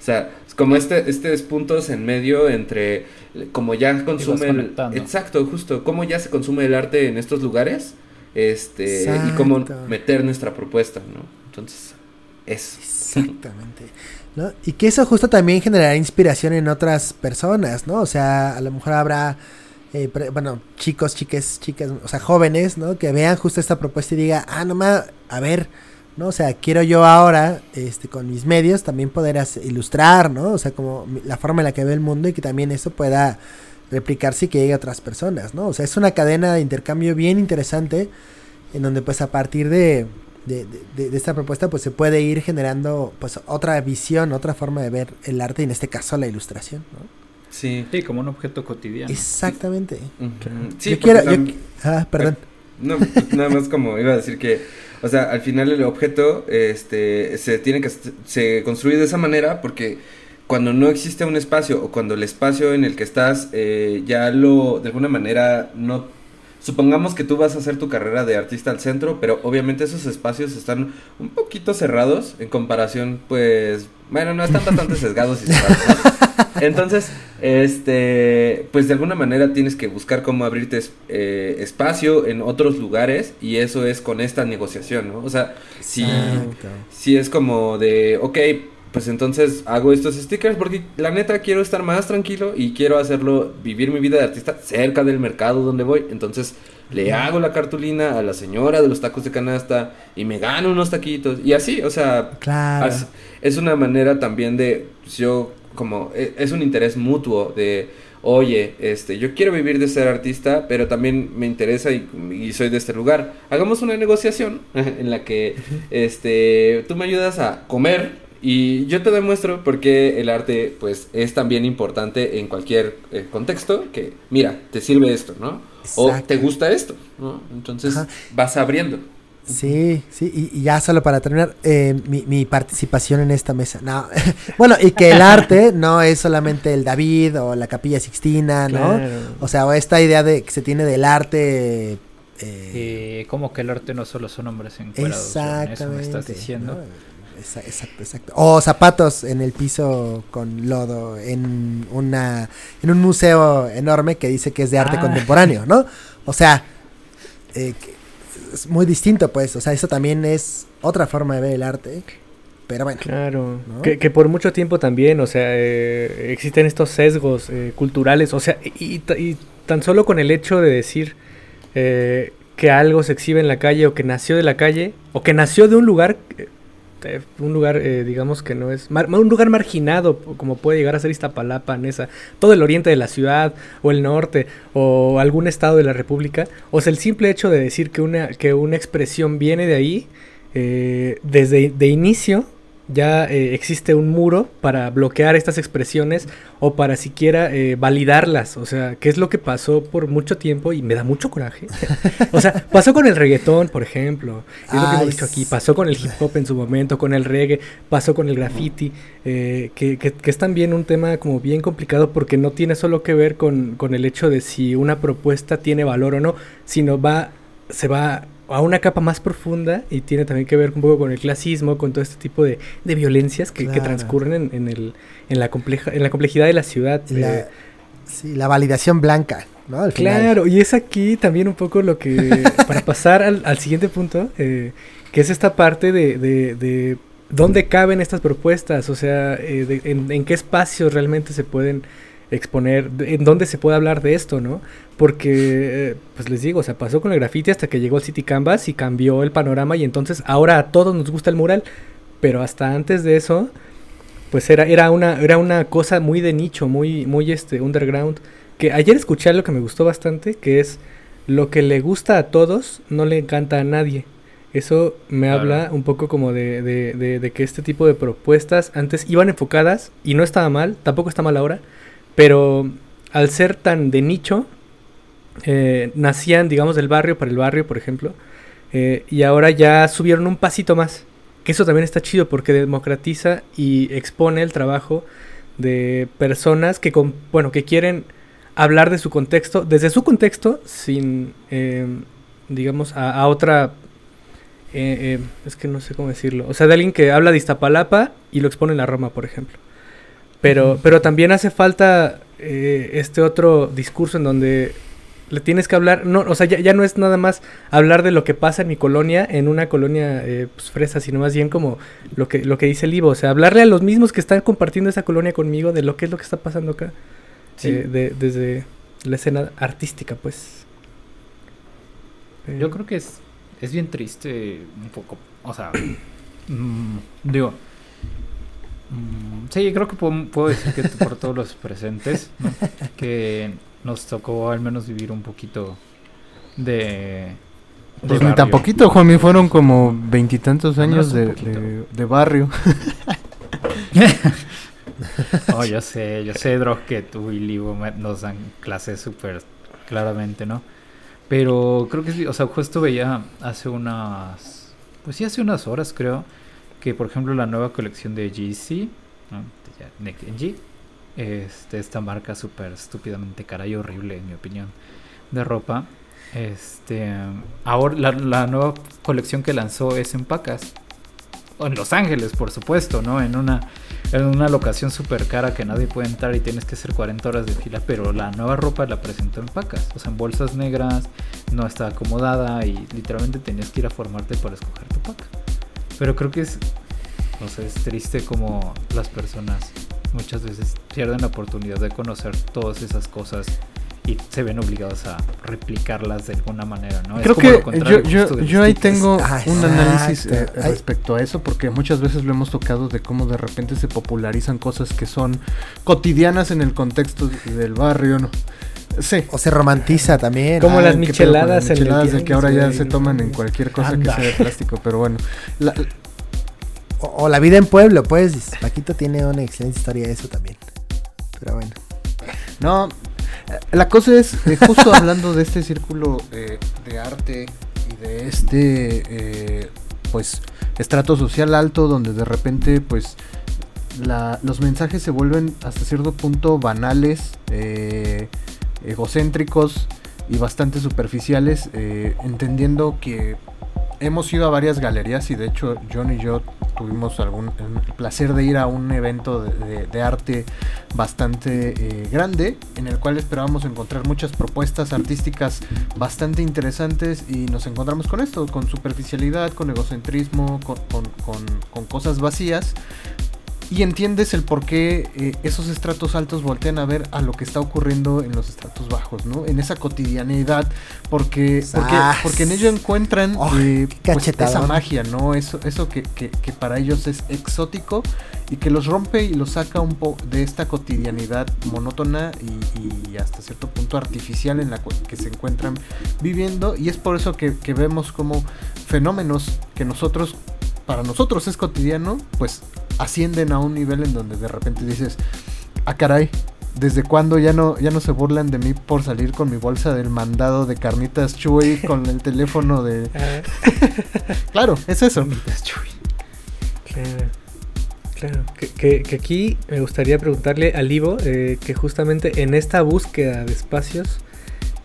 O sea, es como este, estos puntos en medio entre como ya consume el, conectando. exacto, justo, cómo ya se consume el arte en estos lugares, este, y cómo meter nuestra propuesta, ¿no? Entonces, eso. Exactamente. ¿no? Y que eso justo también generará inspiración en otras personas, ¿no? O sea, a lo mejor habrá, eh, pre- bueno, chicos, chiques, chicas, o sea, jóvenes, ¿no? Que vean justo esta propuesta y diga, ah, no ma, a ver, ¿no? O sea, quiero yo ahora, este, con mis medios también poder hacer- ilustrar, ¿no? O sea, como la forma en la que ve el mundo y que también eso pueda replicarse y que llegue a otras personas, ¿no? O sea, es una cadena de intercambio bien interesante en donde pues a partir de, de, de- de esta propuesta pues se puede ir generando pues otra visión, otra forma de ver el arte y en este caso la ilustración, ¿no? Sí. Sí, como un objeto cotidiano. Exactamente. Sí, yo quiero, tam- ah, perdón. No, nada más como iba a decir que, o sea, al final el objeto, este, se tiene que, se construye de esa manera porque cuando no existe un espacio o cuando el espacio en el que estás eh, ya lo, de alguna manera, no, supongamos que tú vas a hacer tu carrera de artista al centro, pero obviamente esos espacios están un poquito cerrados en comparación, pues, bueno, no están bastante sesgados y cerrados. Entonces, este, pues de alguna manera tienes que buscar cómo abrirte es- eh, espacio en otros lugares y eso es con esta negociación, ¿no? O sea, si, Exacto. si es como de, ok, pues entonces hago estos stickers porque la neta quiero estar más tranquilo y quiero hacerlo, vivir mi vida de artista cerca del mercado donde voy. Entonces le hago la cartulina a la señora de los tacos de canasta y me gano unos taquitos y así, o sea, Claro. Es una manera también de, yo como, e- es un interés mutuo de, oye, este, yo quiero vivir de ser artista, pero también me interesa y, y soy de este lugar. Hagamos una negociación en la que, este, tú me ayudas a comer y yo te demuestro por qué el arte, pues, es también importante en cualquier eh, contexto, que, mira, te sirve esto, ¿no? O te gusta esto, ¿no? Entonces, Ajá. vas abriendo. Sí, sí, y, y ya solo para terminar, eh, mi, mi participación en esta mesa. No, bueno, y que el arte no es solamente el David o la Capilla Sixtina, ¿no? Claro. O sea, o esta idea de que se tiene del arte. eh, Eh, como que el arte no solo son hombres encuerados. John, Eso me exactamente. estás diciendo. Exacto, exacto. O zapatos en el piso con lodo en una en un museo enorme que dice que es de arte Ah. contemporáneo, ¿no? O sea, eh, es muy distinto, pues. O sea, eso también es otra forma de ver el arte. Pero bueno. Claro, ¿no? que, que por mucho tiempo también, o sea, eh, existen estos sesgos eh, culturales, o sea, y, y tan solo con el hecho de decir eh, que algo se exhibe en la calle o que nació de la calle o que nació de un lugar, eh, un lugar, eh, digamos que no es, un lugar marginado, como puede llegar a ser Iztapalapa, Nesa, todo el oriente de la ciudad o el norte o algún estado de la república, o sea, el simple hecho de decir que una, que una expresión viene de ahí, eh, desde de inicio ya eh, existe un muro para bloquear estas expresiones o para siquiera eh, validarlas. O sea, ¿qué es lo que pasó por mucho tiempo? Y me da mucho coraje. o sea, pasó con el reggaetón, por ejemplo. Es lo que hemos dicho aquí. Pasó con el hip hop en su momento, con el reggae, pasó con el graffiti. eh, que, que- que es también un tema como bien complicado porque no tiene solo que ver con, con el hecho de si una propuesta tiene valor o no, sino va, se va a una capa más profunda y tiene también que ver un poco con el clasismo, con todo este tipo de, de violencias que, transcurren en, en el, en, la compleja, en la complejidad de la ciudad. La, eh, sí, la validación blanca, ¿no? Al final. Claro, y es aquí también un poco lo que, para pasar al, al siguiente punto, eh, que es esta parte de, de, de dónde caben estas propuestas, o sea, eh, de- en, en qué espacios realmente se pueden exponer, en dónde se puede hablar de esto, ¿no? Porque, eh, pues les digo, o sea, pasó con el graffiti hasta que llegó el City Canvas y cambió el panorama y entonces ahora a todos nos gusta el mural, pero hasta antes de eso, pues era, era, una, era una cosa muy de nicho, muy, muy este, underground. Que ayer escuché algo que me gustó bastante, que es lo que le gusta a todos, no le encanta a nadie. Eso me Claro. habla un poco como de, de- de- de que este tipo de propuestas antes iban enfocadas y no estaba mal, tampoco está mal ahora, pero al ser tan de nicho, eh, nacían, digamos, del barrio para el barrio, por ejemplo, eh, y ahora ya subieron un pasito más. Que eso también está chido porque democratiza y expone el trabajo de personas que, bueno, que quieren hablar de su contexto, desde su contexto, sin, eh, digamos, a, a otra... eh, es que no sé cómo decirlo. O sea, de alguien que habla de Iztapalapa y lo expone en la Roma, por ejemplo. Pero, pero también hace falta eh, este otro discurso en donde le tienes que hablar, no, o sea, ya, ya no es nada más hablar de lo que pasa en mi colonia, en una colonia eh, pues, fresa, sino más bien como lo que, lo que dice el Ivo, o sea, hablarle a los mismos que están compartiendo esa colonia conmigo de lo que es lo que está pasando acá, Sí. eh, de- desde la escena artística, pues. Yo creo que es, es bien triste un poco. O sea, mm, digo. Mm, sí, creo que puedo, puedo decir que por todos los presentes, ¿no? que nos tocó al menos vivir un poquito de. Pues ni tan poquito, Juanmi, fueron como veintitantos años de, de- de barrio. Oh, yo sé, yo sé, Drog, que tú y Livo nos dan clases súper claramente, ¿no? Pero creo que sí, o sea, justo veía hace unas, pues sí, hace unas horas creo, que por ejemplo la nueva colección de GC, ¿no? Next Gen G, este, esta marca súper estúpidamente cara y horrible, en mi opinión, de ropa, este, ahora la, la nueva colección que lanzó es en Pacas, o en Los Ángeles, por supuesto, ¿no? En una en una locación súper cara que nadie puede entrar y tienes que hacer 40 horas de fila, pero la nueva ropa la presentó en pacas, o sea, en bolsas negras, no está acomodada y literalmente tenías que ir a formarte para escoger tu paca. Pero creo que es, no sé, es triste como las personas muchas veces pierden la oportunidad de conocer todas esas cosas y se ven obligados a replicarlas de alguna manera, ¿no? Es Creo como lo que contrario yo, yo, yo ahí tengo Ah, un análisis eh, respecto a eso, porque muchas veces lo hemos tocado de cómo de repente se popularizan cosas que son cotidianas en el contexto del barrio, ¿no? Sí. O se romantiza también. Como Ah, las con las micheladas micheladas de que ahora ya se no toman en cualquier cosa Anda. que sea de plástico, pero bueno. La- O, o la vida en pueblo, pues. Paquito tiene una excelente historia de eso también. Pero bueno. No, eh, la cosa es, eh, justo hablando de este círculo eh, de arte y de este, eh, pues, estrato social alto donde de repente, pues, la- los mensajes se vuelven hasta cierto punto banales, eh, egocéntricos y bastante superficiales, eh, entendiendo que hemos ido a varias galerías y de hecho John y yo tuvimos algún el placer de ir a un evento de, arte bastante eh, grande, en el cual esperábamos encontrar muchas propuestas artísticas bastante interesantes y nos encontramos con esto, con superficialidad, con egocentrismo, con cosas vacías. Y entiendes el por qué eh, esos estratos altos voltean a ver a lo que está ocurriendo en los estratos bajos, ¿no? En esa cotidianidad, porque, porque, ¡Sas! porque en ello encuentran ¡Oh, eh, pues, esa magia, ¿no? Eso, eso que, que- que para ellos es exótico y que los rompe y los saca un poco de esta cotidianidad monótona y, y hasta cierto punto artificial en la que se encuentran viviendo. Y es por eso que, que vemos como fenómenos que nosotros, para nosotros es cotidiano, pues ascienden a un nivel en donde de repente dices, ah caray, ¿desde cuándo ya no, ya no se burlan de mí por salir con mi bolsa del mandado de carnitas Chuy con el teléfono de... Claro, es eso. Claro, claro. Que, que- que aquí me gustaría preguntarle al Ivo eh, que justamente en esta búsqueda de espacios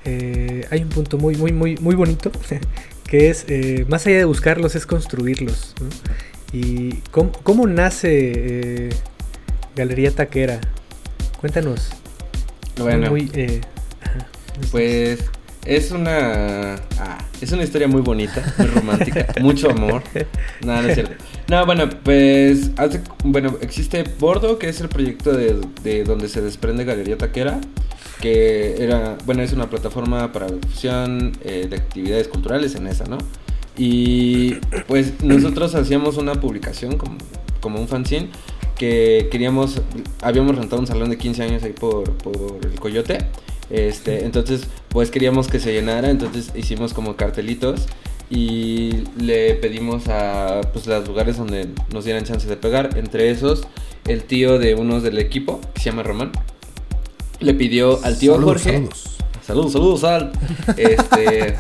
eh, hay un punto muy, muy, muy, muy bonito que es, eh, más allá de buscarlos, es construirlos. ¿no? ¿Y cómo, cómo nace eh, Galería Taquera? Cuéntanos. Bueno, Muy, eh, pues es una ah, es una historia muy bonita, muy romántica, mucho amor. No, no es cierto. No, bueno, pues hace- bueno, existe Bordo, que es el proyecto de, de donde se desprende Galería Taquera, que era, bueno, es una plataforma para la difusión eh, de actividades culturales en esa, ¿no? Y pues nosotros hacíamos una publicación como, como un fanzine que queríamos, habíamos rentado un salón de 15 años ahí por, por el Coyote. Este, entonces, pues queríamos que se llenara, entonces hicimos como cartelitos y le pedimos a pues, los lugares donde nos dieran chance de pegar. Entre esos, el tío de unos del equipo, que se llama Román, le pidió al tío Saludos, Jorge. saludos. Saludos, saludos al. Este.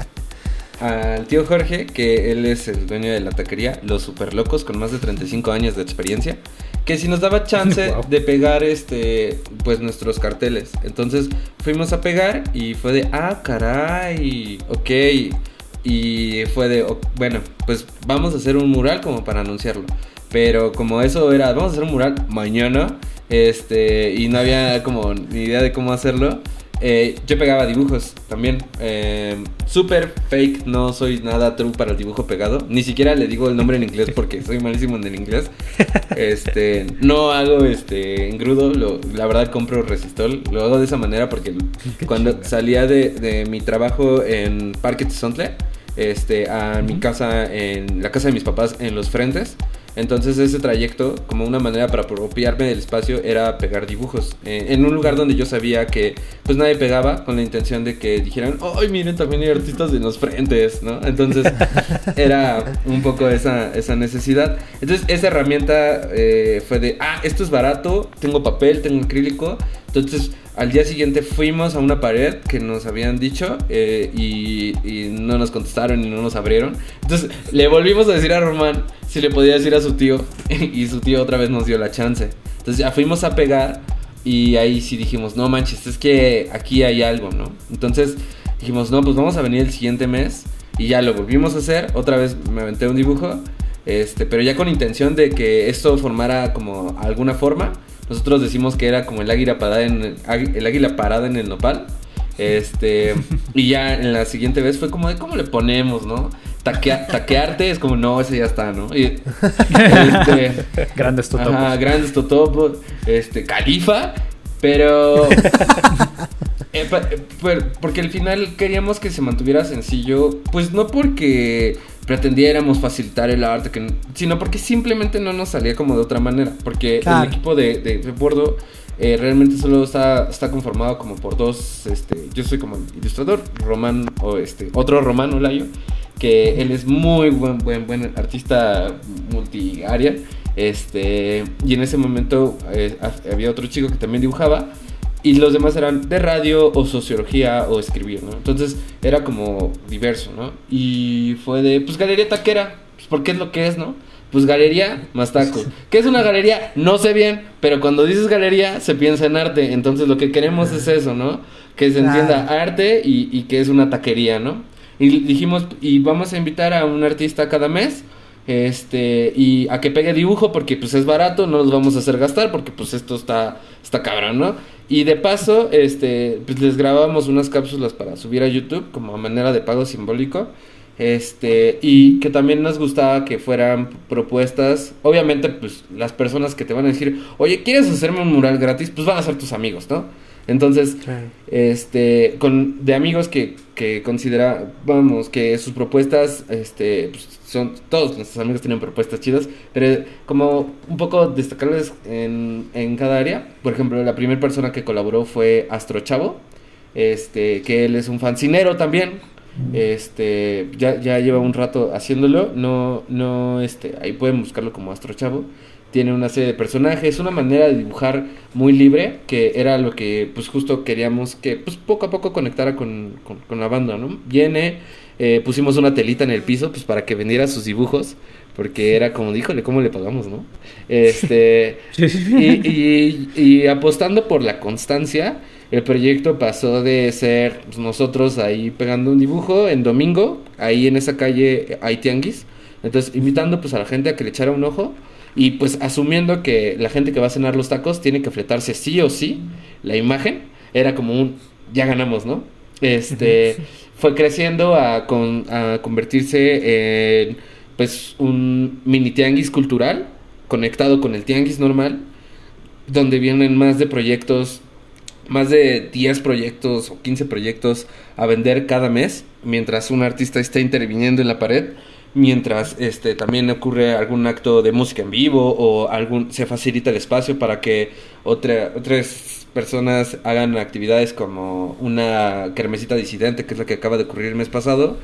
Al tío Jorge, que él es el dueño de la taquería Los Super Locos, con más de 35 años de experiencia. Que si nos daba chance Wow. de pegar este. Pues nuestros carteles. Entonces fuimos a pegar y fue de. Ah, caray. Ok. Y fue de. "Ok, bueno, pues vamos a hacer un mural como para anunciarlo. Pero como eso era, vamos a hacer un mural mañana, este, y no había como ni idea de cómo hacerlo, eh, yo pegaba dibujos también. Eh, Súper fake, no soy nada true para el dibujo pegado. Ni siquiera le digo el nombre en inglés porque soy malísimo en el inglés. Este, no hago este engrudo, lo- la verdad compro resistol. Lo hago de esa manera porque cuando salía de, de mi trabajo en Parque Tezontle, este, a mi casa, en la casa de mis papás en Los Frentes. Entonces ese trayecto, como una manera para apropiarme del espacio, era pegar dibujos. eh, en un lugar donde yo sabía que pues nadie pegaba, con la intención de que dijeran, ¡ay, miren, también hay artistas de los frentes! ¿no? Entonces era un poco esa, esa necesidad. Entonces esa herramienta eh, fue de, ah, esto es barato, tengo papel, tengo acrílico. Entonces al día siguiente fuimos a una pared que nos habían dicho eh, y, y no nos contestaron y no nos abrieron. Entonces le volvimos a decir a Román si le podía decir a su tío y su tío otra vez nos dio la chance. Entonces ya fuimos a pegar y ahí sí dijimos, no manches, es que aquí hay algo, ¿no? Entonces dijimos, no, pues vamos a venir el siguiente mes y ya lo volvimos a hacer. Otra vez me aventé un dibujo, este, pero ya con intención de que esto formara como alguna forma. Nosotros decimos que era como el águila parada en el, águi- el águila parada en el nopal. Este, y ya en la siguiente vez fue como de cómo le ponemos, ¿no? Taquea- taquearte es como, no, ese ya está, ¿no? Y, este, Grandes totopos. Ajá, grandes totopos, este, califa, pero... eh, pa- eh, porque al final queríamos que se mantuviera sencillo, pues no porque pretendiéramos facilitar el arte, que, sino porque simplemente no nos salía como de otra manera, porque Claro. el equipo de, de, de Bordo eh, realmente solo está, está conformado como por dos, este, yo soy como el ilustrador, Román, o este, otro Román Olayo, que él es muy buen, buen, buen artista multiárea. Este, y en ese momento eh, ha- había otro chico que también dibujaba. Y los demás eran de radio o sociología o escribir, ¿no? Entonces era como diverso, ¿no? Y fue de, pues galería taquera, pues porque es lo que es, ¿no? Pues galería más tacos. ¿Qué es una galería? No sé bien, pero cuando dices galería se piensa en arte. Entonces lo que queremos es eso, ¿no? Que se entienda arte y, y que es una taquería, ¿no? Y dijimos, y vamos a invitar a un artista cada mes. Este, y a que pegue dibujo porque pues es barato, no los vamos a hacer gastar porque pues esto está, está cabrón, ¿no? Y de paso, este, pues les grabamos unas cápsulas para subir a YouTube como manera de pago simbólico. Este, y que también nos gustaba que fueran propuestas. Obviamente, pues las personas que te van a decir, oye, ¿quieres hacerme un mural gratis? Pues van a ser tus amigos, ¿no? Entonces, este, con, de amigos que, que considera, vamos, que sus propuestas, este, pues, son, todos nuestros amigos tienen propuestas chidas, pero como un poco destacables en, en cada área. Por ejemplo, la primera persona que colaboró fue Astro Chavo, este, que él es un fancinero también, este, ya, ya lleva un rato haciéndolo, no, no, este, ahí pueden buscarlo como Astro Chavo tiene una serie de personajes, una manera de dibujar muy libre, que era lo que pues justo queríamos que pues poco a poco conectara con, con, la banda, ¿no? Viene, eh, pusimos una telita en el piso pues para que vendiera sus dibujos, porque era como, díjole, ¿cómo le pagamos, no? Este, y, y, apostando por la constancia, el proyecto pasó de ser pues, nosotros ahí pegando un dibujo en domingo, ahí en esa calle hay tianguis, entonces invitando pues a la gente a que le echara un ojo, y pues asumiendo que la gente que va a cenar los tacos tiene que fletarse sí o sí la imagen, era como un ya ganamos, ¿no? Este fue creciendo a, con, a convertirse en pues un mini tianguis cultural conectado con el tianguis normal, donde vienen más de proyectos, más de 10 proyectos o 15 proyectos a vender cada mes, mientras un artista está interviniendo en la pared mientras este también ocurre algún acto de música en vivo o algún se facilita el espacio para que otra, otras personas hagan actividades como una kermesita disidente que es la que acaba de ocurrir el mes pasado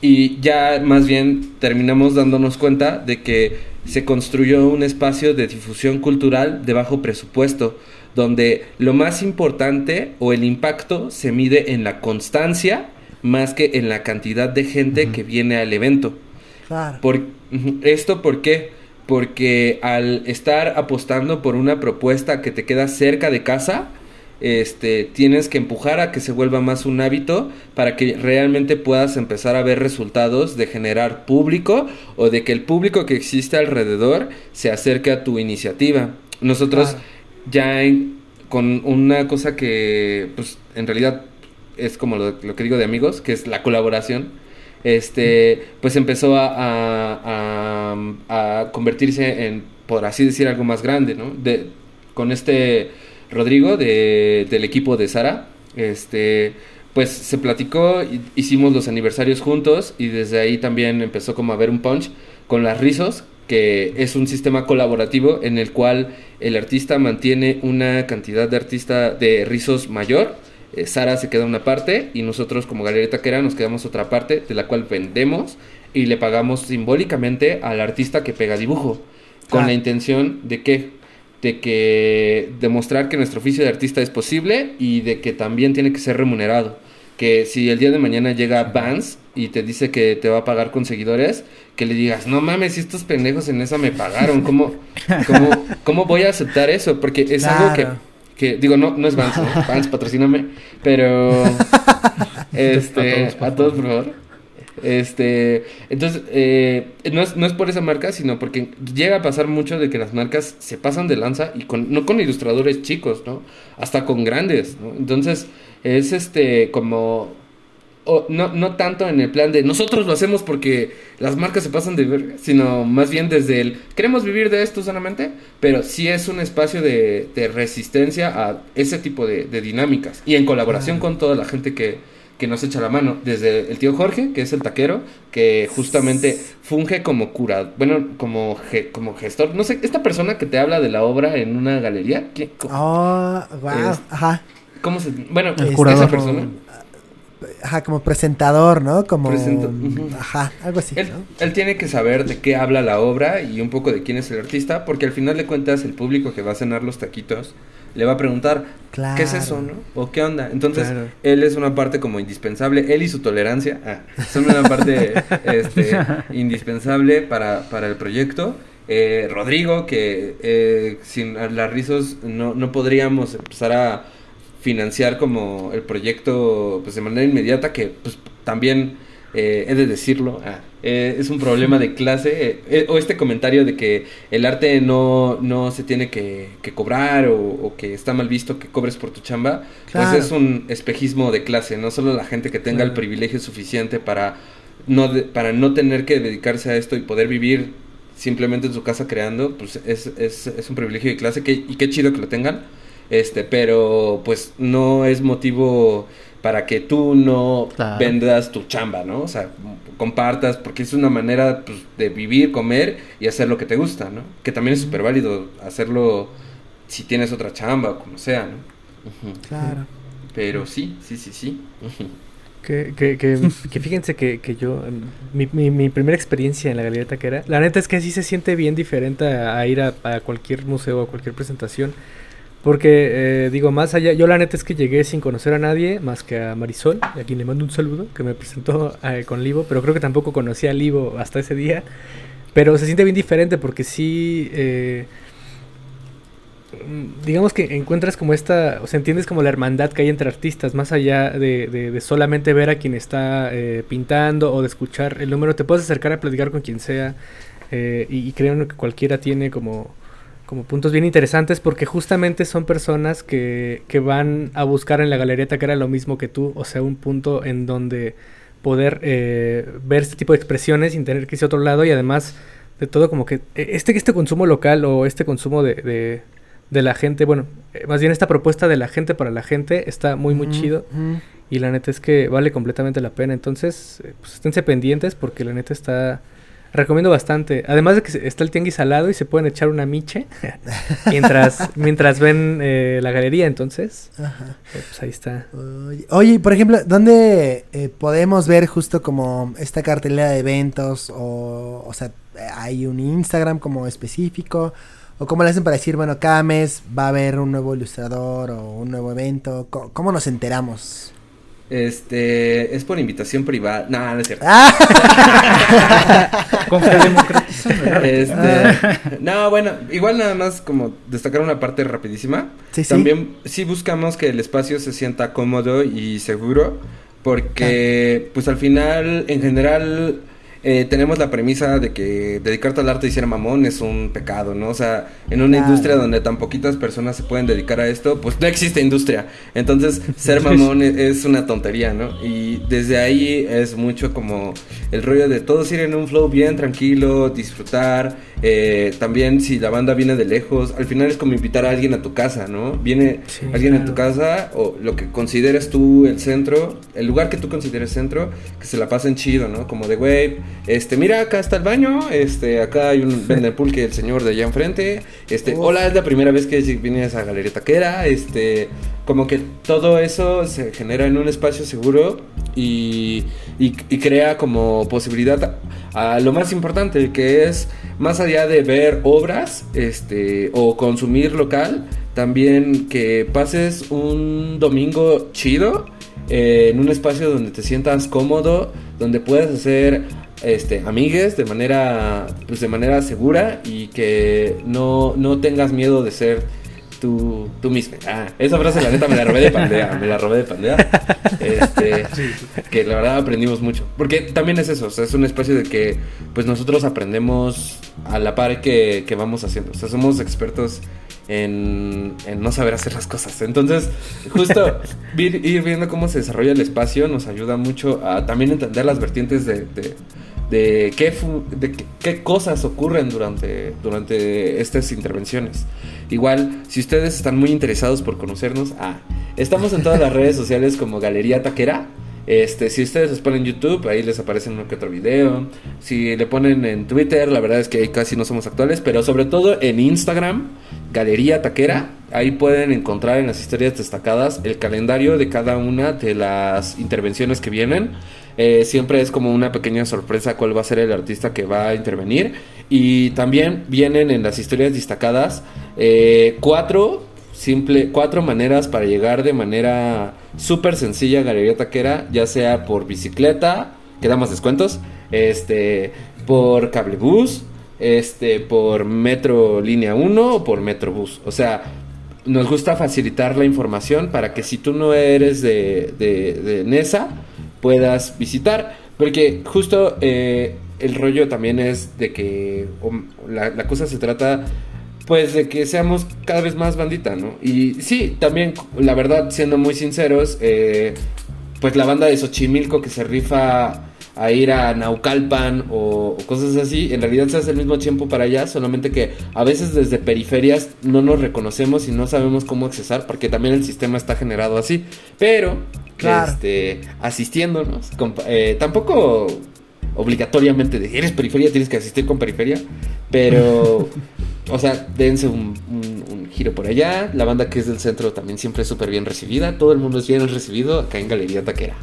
y ya más bien terminamos dándonos cuenta de que se construyó un espacio de difusión cultural de bajo presupuesto donde lo más importante o el impacto se mide en la constancia más que en la cantidad de gente que viene al evento. Por, ¿Esto por qué? Porque al estar apostando por una propuesta que te queda cerca de casa, este, tienes que empujar a que se vuelva más un hábito para que realmente puedas empezar a ver resultados de generar público o de que el público que existe alrededor se acerque a tu iniciativa. Nosotros ya con una cosa que pues en realidad es como lo, lo, que digo de amigos, que es la colaboración este, pues empezó a, a, convertirse en, por así decir, algo más grande, ¿no? De, con este Rodrigo de, del equipo de Sara, este, pues se platicó, hicimos los aniversarios juntos y desde ahí también empezó como a haber un punch con las rizos, que es un sistema colaborativo en el cual el artista mantiene una cantidad de artista de rizos mayor eh, Sara se queda una parte y nosotros como Galería Taquera nos quedamos otra parte de la cual vendemos y le pagamos simbólicamente al artista que pega dibujo con la intención de que de que demostrar que nuestro oficio de artista es posible y de que también tiene que ser remunerado. Que si el día de mañana llega Vance y te dice que te va a pagar con seguidores, que le digas, no mames, si estos pendejos en esa me pagaron, ¿cómo, cómo, cómo voy a aceptar eso? Porque es algo que que digo, no, no es Vans, Vans, patrocíname, pero este, a todos, por favor. Este, entonces, eh, no, es, no es por esa marca, sino porque llega a pasar mucho de que las marcas se pasan de lanza y con, no con ilustradores chicos, ¿no? Hasta con grandes, ¿no? Entonces, es este, como no, no tanto en el plan de nosotros lo hacemos porque las marcas se pasan de ver, sino más bien desde el queremos vivir de esto solamente, pero sí es un espacio de, resistencia a ese tipo de, dinámicas y en colaboración con toda la gente que, que nos echa la mano, desde el tío Jorge, que es el taquero, que justamente funge como cura, bueno, como, como gestor, no sé, esta persona que te habla de la obra en una galería, ¿qué, oh, wow, ajá. ¿Cómo se, bueno, esa persona ajá, como presentador, ¿no? Como, ajá, algo así. Él, él, tiene que saber de qué habla la obra y un poco de quién es el artista, porque al final de cuentas el público que va a cenar los taquitos le va a preguntar, ¿qué es eso, no? ¿O qué onda? Entonces, él es una parte como indispensable, él y su tolerancia ah, son una parte este, indispensable para, para el proyecto. Eh, Rodrigo, que eh, sin las rizos no, no podríamos empezar a financiar como el proyecto pues de manera inmediata que pues también eh, he de decirlo, ah, eh, es un problema de clase, eh, o este comentario de que el arte no, no se tiene que, que cobrar o, o que está mal visto que cobres por tu chamba, Claro. pues es un espejismo de clase, no solo la gente que tenga el privilegio suficiente para no, de- para no tener que dedicarse a esto y poder vivir simplemente en su casa creando, pues es, es, es un privilegio de clase que, y qué chido que lo tengan, este, pero pues no es motivo para que tú no Claro. vendas tu chamba, ¿no? O sea, compartas, porque es una manera pues, de vivir, comer y hacer lo que te gusta, ¿no? Que también es súper válido hacerlo si tienes otra chamba o como sea, ¿no? Claro. Pero sí, sí, sí, sí. Que, que, que, que fíjense que, que yo, mi, mi, mi primera experiencia en la Galería Taquera, la neta es que sí se siente bien diferente a, a ir a, a cualquier museo o a cualquier presentación. Porque, eh, digo, más allá, yo la neta es que llegué sin conocer a nadie más que a Marisol, a quien le mando un saludo, que me presentó eh, con Livo, pero creo que tampoco conocía a Livo hasta ese día. Pero se siente bien diferente porque sí, eh, digamos que encuentras como esta, o sea, entiendes como la hermandad que hay entre artistas, más allá de, de- de solamente ver a quien está eh, pintando o de escuchar el número, te puedes acercar a platicar con quien sea eh, y, y creo que cualquiera tiene como, como puntos bien interesantes porque justamente son personas que, que van a buscar en la galería Taquera lo mismo que tú, o sea, un punto en donde poder eh, ver este tipo de expresiones sin tener que irse a otro lado y además de todo como que eh, este, este consumo local o este consumo de, de, de la gente, bueno, eh, más bien esta propuesta de la gente para la gente está muy muy chido y la neta es que vale completamente la pena, entonces eh, pues esténse pendientes porque la neta está... Recomiendo bastante. Además de que está el tianguis al lado y se pueden echar una miche mientras, mientras ven eh, la galería. Entonces, Ajá. eh, pues ahí está. Oye, Oye, por ejemplo, ¿dónde eh, podemos ver justo como esta cartelera de eventos? O, o sea, ¿hay un Instagram como específico? ¿O cómo le hacen para decir, bueno, cada mes va a haber un nuevo ilustrador o un nuevo evento? ¿Cómo, cómo nos enteramos? Este, es por invitación privada. No, no es cierto. Con democratizan, ¿verdad? Este, no, bueno, igual nada más como destacar una parte rapidísima. Sí, sí. También sí buscamos que el espacio se sienta cómodo y seguro, porque pues al final, en general, eh, tenemos la premisa de que dedicarte al arte y ser mamón es un pecado, ¿no? O sea, en una Claro. industria donde tan poquitas personas se pueden dedicar a esto, pues no existe industria. Entonces, ser mamón e- es una tontería, ¿no? Y desde ahí es mucho como el rollo de todos ir en un flow bien tranquilo, disfrutar. Eh, también si la banda viene de lejos, al final es como invitar a alguien a tu casa, ¿no? Viene Sí, alguien a tu casa o lo que consideres tú el centro, el lugar que tú consideres centro, que se la pasen chido, ¿no? Como de, güey, este, mira, acá está el baño, este, acá hay un vende pulque el señor de allá enfrente, este, Uf. hola, es la primera vez que vine a galería taquera, este, como que todo eso se genera en un espacio seguro y, y, y crea como posibilidad a, a lo más importante, que es más allá de ver obras, este, o consumir local, también que pases un domingo chido eh, en un espacio donde te sientas cómodo, donde puedas hacer este amigues de manera pues de manera segura y que no, no tengas miedo de ser tú, tú mismo. Ah, esa frase la neta me la robé de Pandea, me la robé de Pandea. Este, que la verdad aprendimos mucho. Porque también es eso, o sea, es un espacio de que pues nosotros aprendemos a la par que, que vamos haciendo. O sea, somos expertos en, en no saber hacer las cosas. Entonces, justo ir, ir viendo cómo se desarrolla el espacio nos ayuda mucho a también entender las vertientes de, de, de qué, de qué, cosas ocurren durante, durante estas intervenciones. Igual, si ustedes están muy interesados por conocernos, ah, estamos en todas las redes sociales como Galería Taquera. Este, si ustedes les ponen YouTube, ahí les aparece uno que otro video. Si le ponen en Twitter, la verdad es que ahí casi no somos actuales, pero sobre todo en Instagram, Galería Taquera, ahí pueden encontrar en las historias destacadas el calendario de cada una de las intervenciones que vienen. Eh, siempre es como una pequeña sorpresa cuál va a ser el artista que va a intervenir. Y también vienen en las historias destacadas eh, cuatro simple cuatro maneras para llegar de manera súper sencilla a Galería Taquera, ya sea por bicicleta, que da más descuentos, este, por cablebús, este, por metro línea 1 o por metrobús. O sea, nos gusta facilitar la información para que si tú no eres de, de, de Nesa, puedas visitar. Porque justo eh, el rollo también es de que la, la cosa se trata pues de que seamos cada vez más bandita, ¿no? Y sí, también, la verdad, siendo muy sinceros, eh, pues la banda de Xochimilco que se rifa a ir a Naucalpan o, o cosas así, en realidad se hace el mismo tiempo para allá, solamente que a veces desde periferias no nos reconocemos y no sabemos cómo accesar, porque también el sistema está generado así. Pero, Claro. este, asistiéndonos, compa- eh, tampoco obligatoriamente de eres periferia, tienes que asistir con periferia, pero, o sea, dense un, un- un giro por allá. La banda que es del centro también siempre es súper bien recibida, todo el mundo es bien recibido acá en Galería Taquera.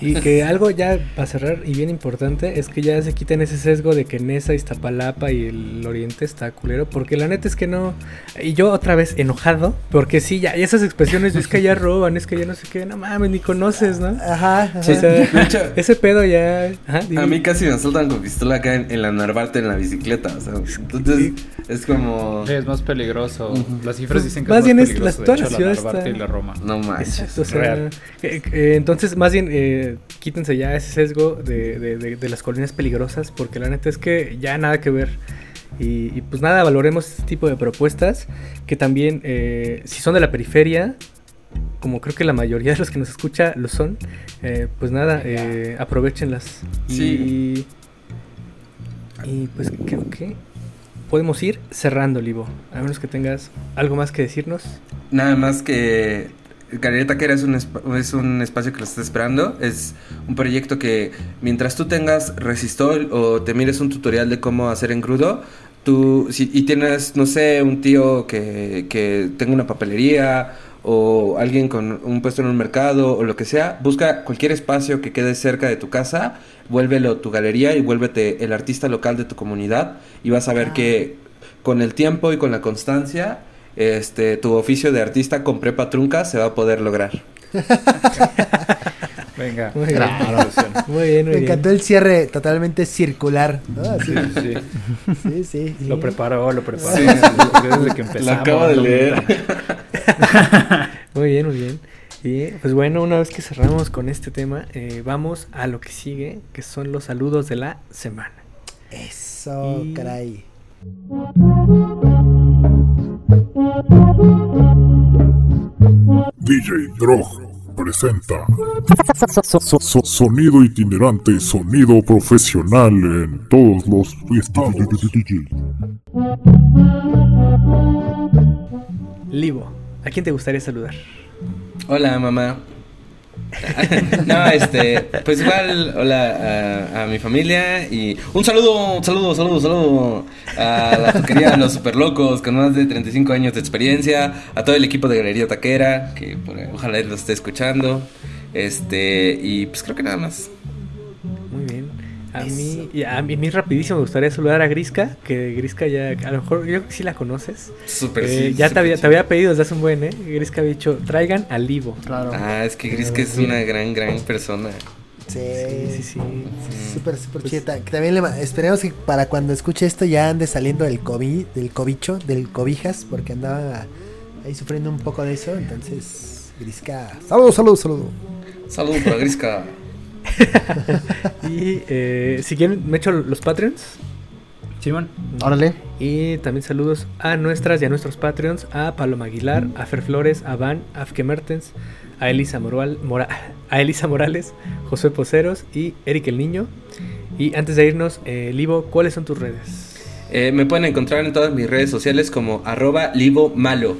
Y que algo ya para cerrar y bien importante es que ya se quiten ese sesgo de que Nesa, Iztapalapa y el Oriente está culero. Porque la neta es que no. Y yo otra vez enojado. Porque sí, ya y esas expresiones es que ya roban, es que ya no sé qué. No mames, ni conoces, ¿no? Ajá, ajá. O sea, de hecho, ese pedo ya. Ajá. A mí casi me asaltan con pistola acá en, en la Narvarte en la bicicleta. O sea, entonces es como. Sí, es más peligroso. Ujú. Las cifras dicen que Más es bien más es peligroso. la- de toda hecho, la ciudad Narvarte está- y la Roma. No manches. Exacto, o sea, real. eh, eh, entonces más bien eh, quítense ya ese sesgo de, de- de- de las colonias peligrosas porque la neta es que ya nada que ver y, y pues nada, valoremos este tipo de propuestas que también eh, si son de la periferia, como creo que la mayoría de los que nos escucha lo son, eh, pues nada, eh, aprovechenlas. Sí. Y, y pues creo que podemos ir cerrando, Livo, a menos que tengas algo más que decirnos. Nada más que Galería Taquera es un, es un espacio que lo está esperando. Es un proyecto que mientras tú tengas resistol o te mires un tutorial de cómo hacer engrudo, tú si, y tienes, no sé, un tío que, que tenga una papelería o alguien con un puesto en un mercado o lo que sea, busca cualquier espacio que quede cerca de tu casa, vuélvelo tu galería y vuélvete el artista local de tu comunidad y vas a ver que con el tiempo y con la constancia, este, tu oficio de artista con prepa trunca se va a poder lograr. Venga. Muy bien. Muy bien, muy Me bien. encantó el cierre totalmente circular. ¿no? Así, Sí, sí, sí. Lo preparó, lo preparó. Sí. Desde que empezamos. Lo acabo de leer. Muy bien, muy bien. Y pues bueno, una vez que cerramos con este tema, eh, vamos a lo que sigue, que son los saludos de la semana. Eso, Y- caray. DJ Drog presenta So- so- so- Sonido itinerante, sonido profesional en todos los estados. Livo, ¿a quién te gustaría saludar? Hola, mamá. no, este, pues igual, hola a, mi familia y un saludo, saludo, saludo, saludo a la toquería de los super locos con más de 35 años de experiencia, a todo el equipo de Galería Taquera, que ojalá él lo esté escuchando, este, y pues creo que nada más. A mí, y a mí, a mí rapidísimo me gustaría saludar a Grisca, que Grisca ya, a lo mejor, yo creo que sí la conoces. Súper Eh, sí, ya te había, sí. te había pedido desde hace un buen, ¿eh? Grisca había dicho, traigan al Livo. Claro. Ah, es que Gris que es una gran, gran persona. Sí, Sí, sí, sí. Súper, súper chida. Que también le esperemos que para cuando escuche esto ya ande saliendo del COVID, del cobicho, del cobijas, porque andaba ahí sufriendo un poco de eso. Entonces, Grisca. Saludos, saludos, saludos. Saludos para Grisca. Y eh, si quieren, me echo los Patreons. Simón. Órale. Y también saludos a nuestras y a nuestros Patreons, a Paloma Aguilar, a Fer Flores, a Van, a Afke Mertens, a Elisa, Moral, Mora- a Elisa Morales, José Poceros y Eric el Niño. Y antes de irnos, eh, Livo, ¿cuáles son tus redes? Eh, me pueden encontrar en todas mis redes sociales como arroba libo malo.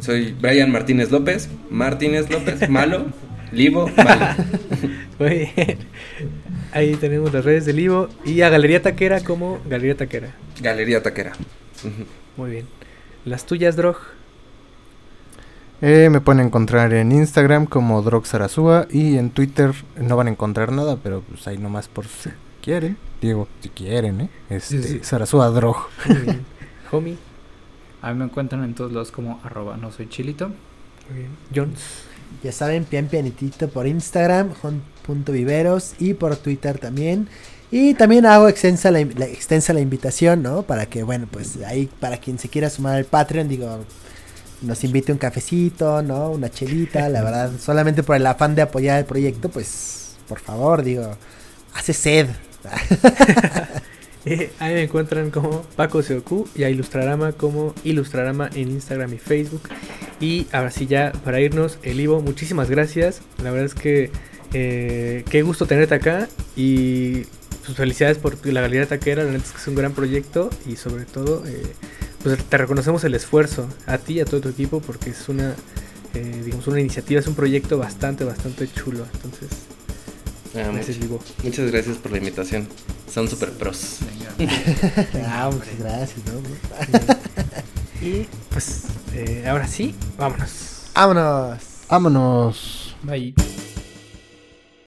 Soy Brian Martínez López, Martínez López, malo, libo malo. Muy bien. Ahí tenemos las redes de Livo y a Galería Taquera como Galería Taquera. Galería Taquera. Muy bien. Las tuyas, Drog. Eh, me pueden encontrar en Instagram como Droxarasúa y en Twitter no van a encontrar nada, pero pues ahí nomás por si quieren. Digo, si quieren, ¿eh? Este, Sí, sí. Sarasúa Drog. Muy bien. Homie. A mí me encuentran en todos lados como arroba no soy chilito. Muy bien. Jones. Ya saben, pian pianitito por Instagram, jon.viveros y por Twitter también. Y también hago extensa la, la- extensa la invitación, ¿no? Para que, bueno, pues ahí, para quien se quiera sumar al Patreon, digo, nos invite un cafecito, ¿no? Una chelita, la verdad, solamente por el afán de apoyar el proyecto, pues, por favor, digo, Hace sed. Eh, ahí me encuentran como Paco Seoku y a Ilustrarama como Ilustrarama en Instagram y Facebook. Y ahora sí ya, para irnos, el Ivo, muchísimas gracias. La verdad es que eh, qué gusto tenerte acá y pues, felicidades por la Galería Taquera. La neta es que es un gran proyecto y sobre todo eh, pues te reconocemos el esfuerzo a ti y a todo tu equipo porque es una, digamos, una iniciativa, es un proyecto bastante, bastante chulo. Entonces, Ah, gracias, much- Ivo. muchas gracias por la invitación. Son super pros. Ah, muchas gracias, ¿no? Y pues eh, ahora sí, vámonos. Vámonos. Vámonos. Bye.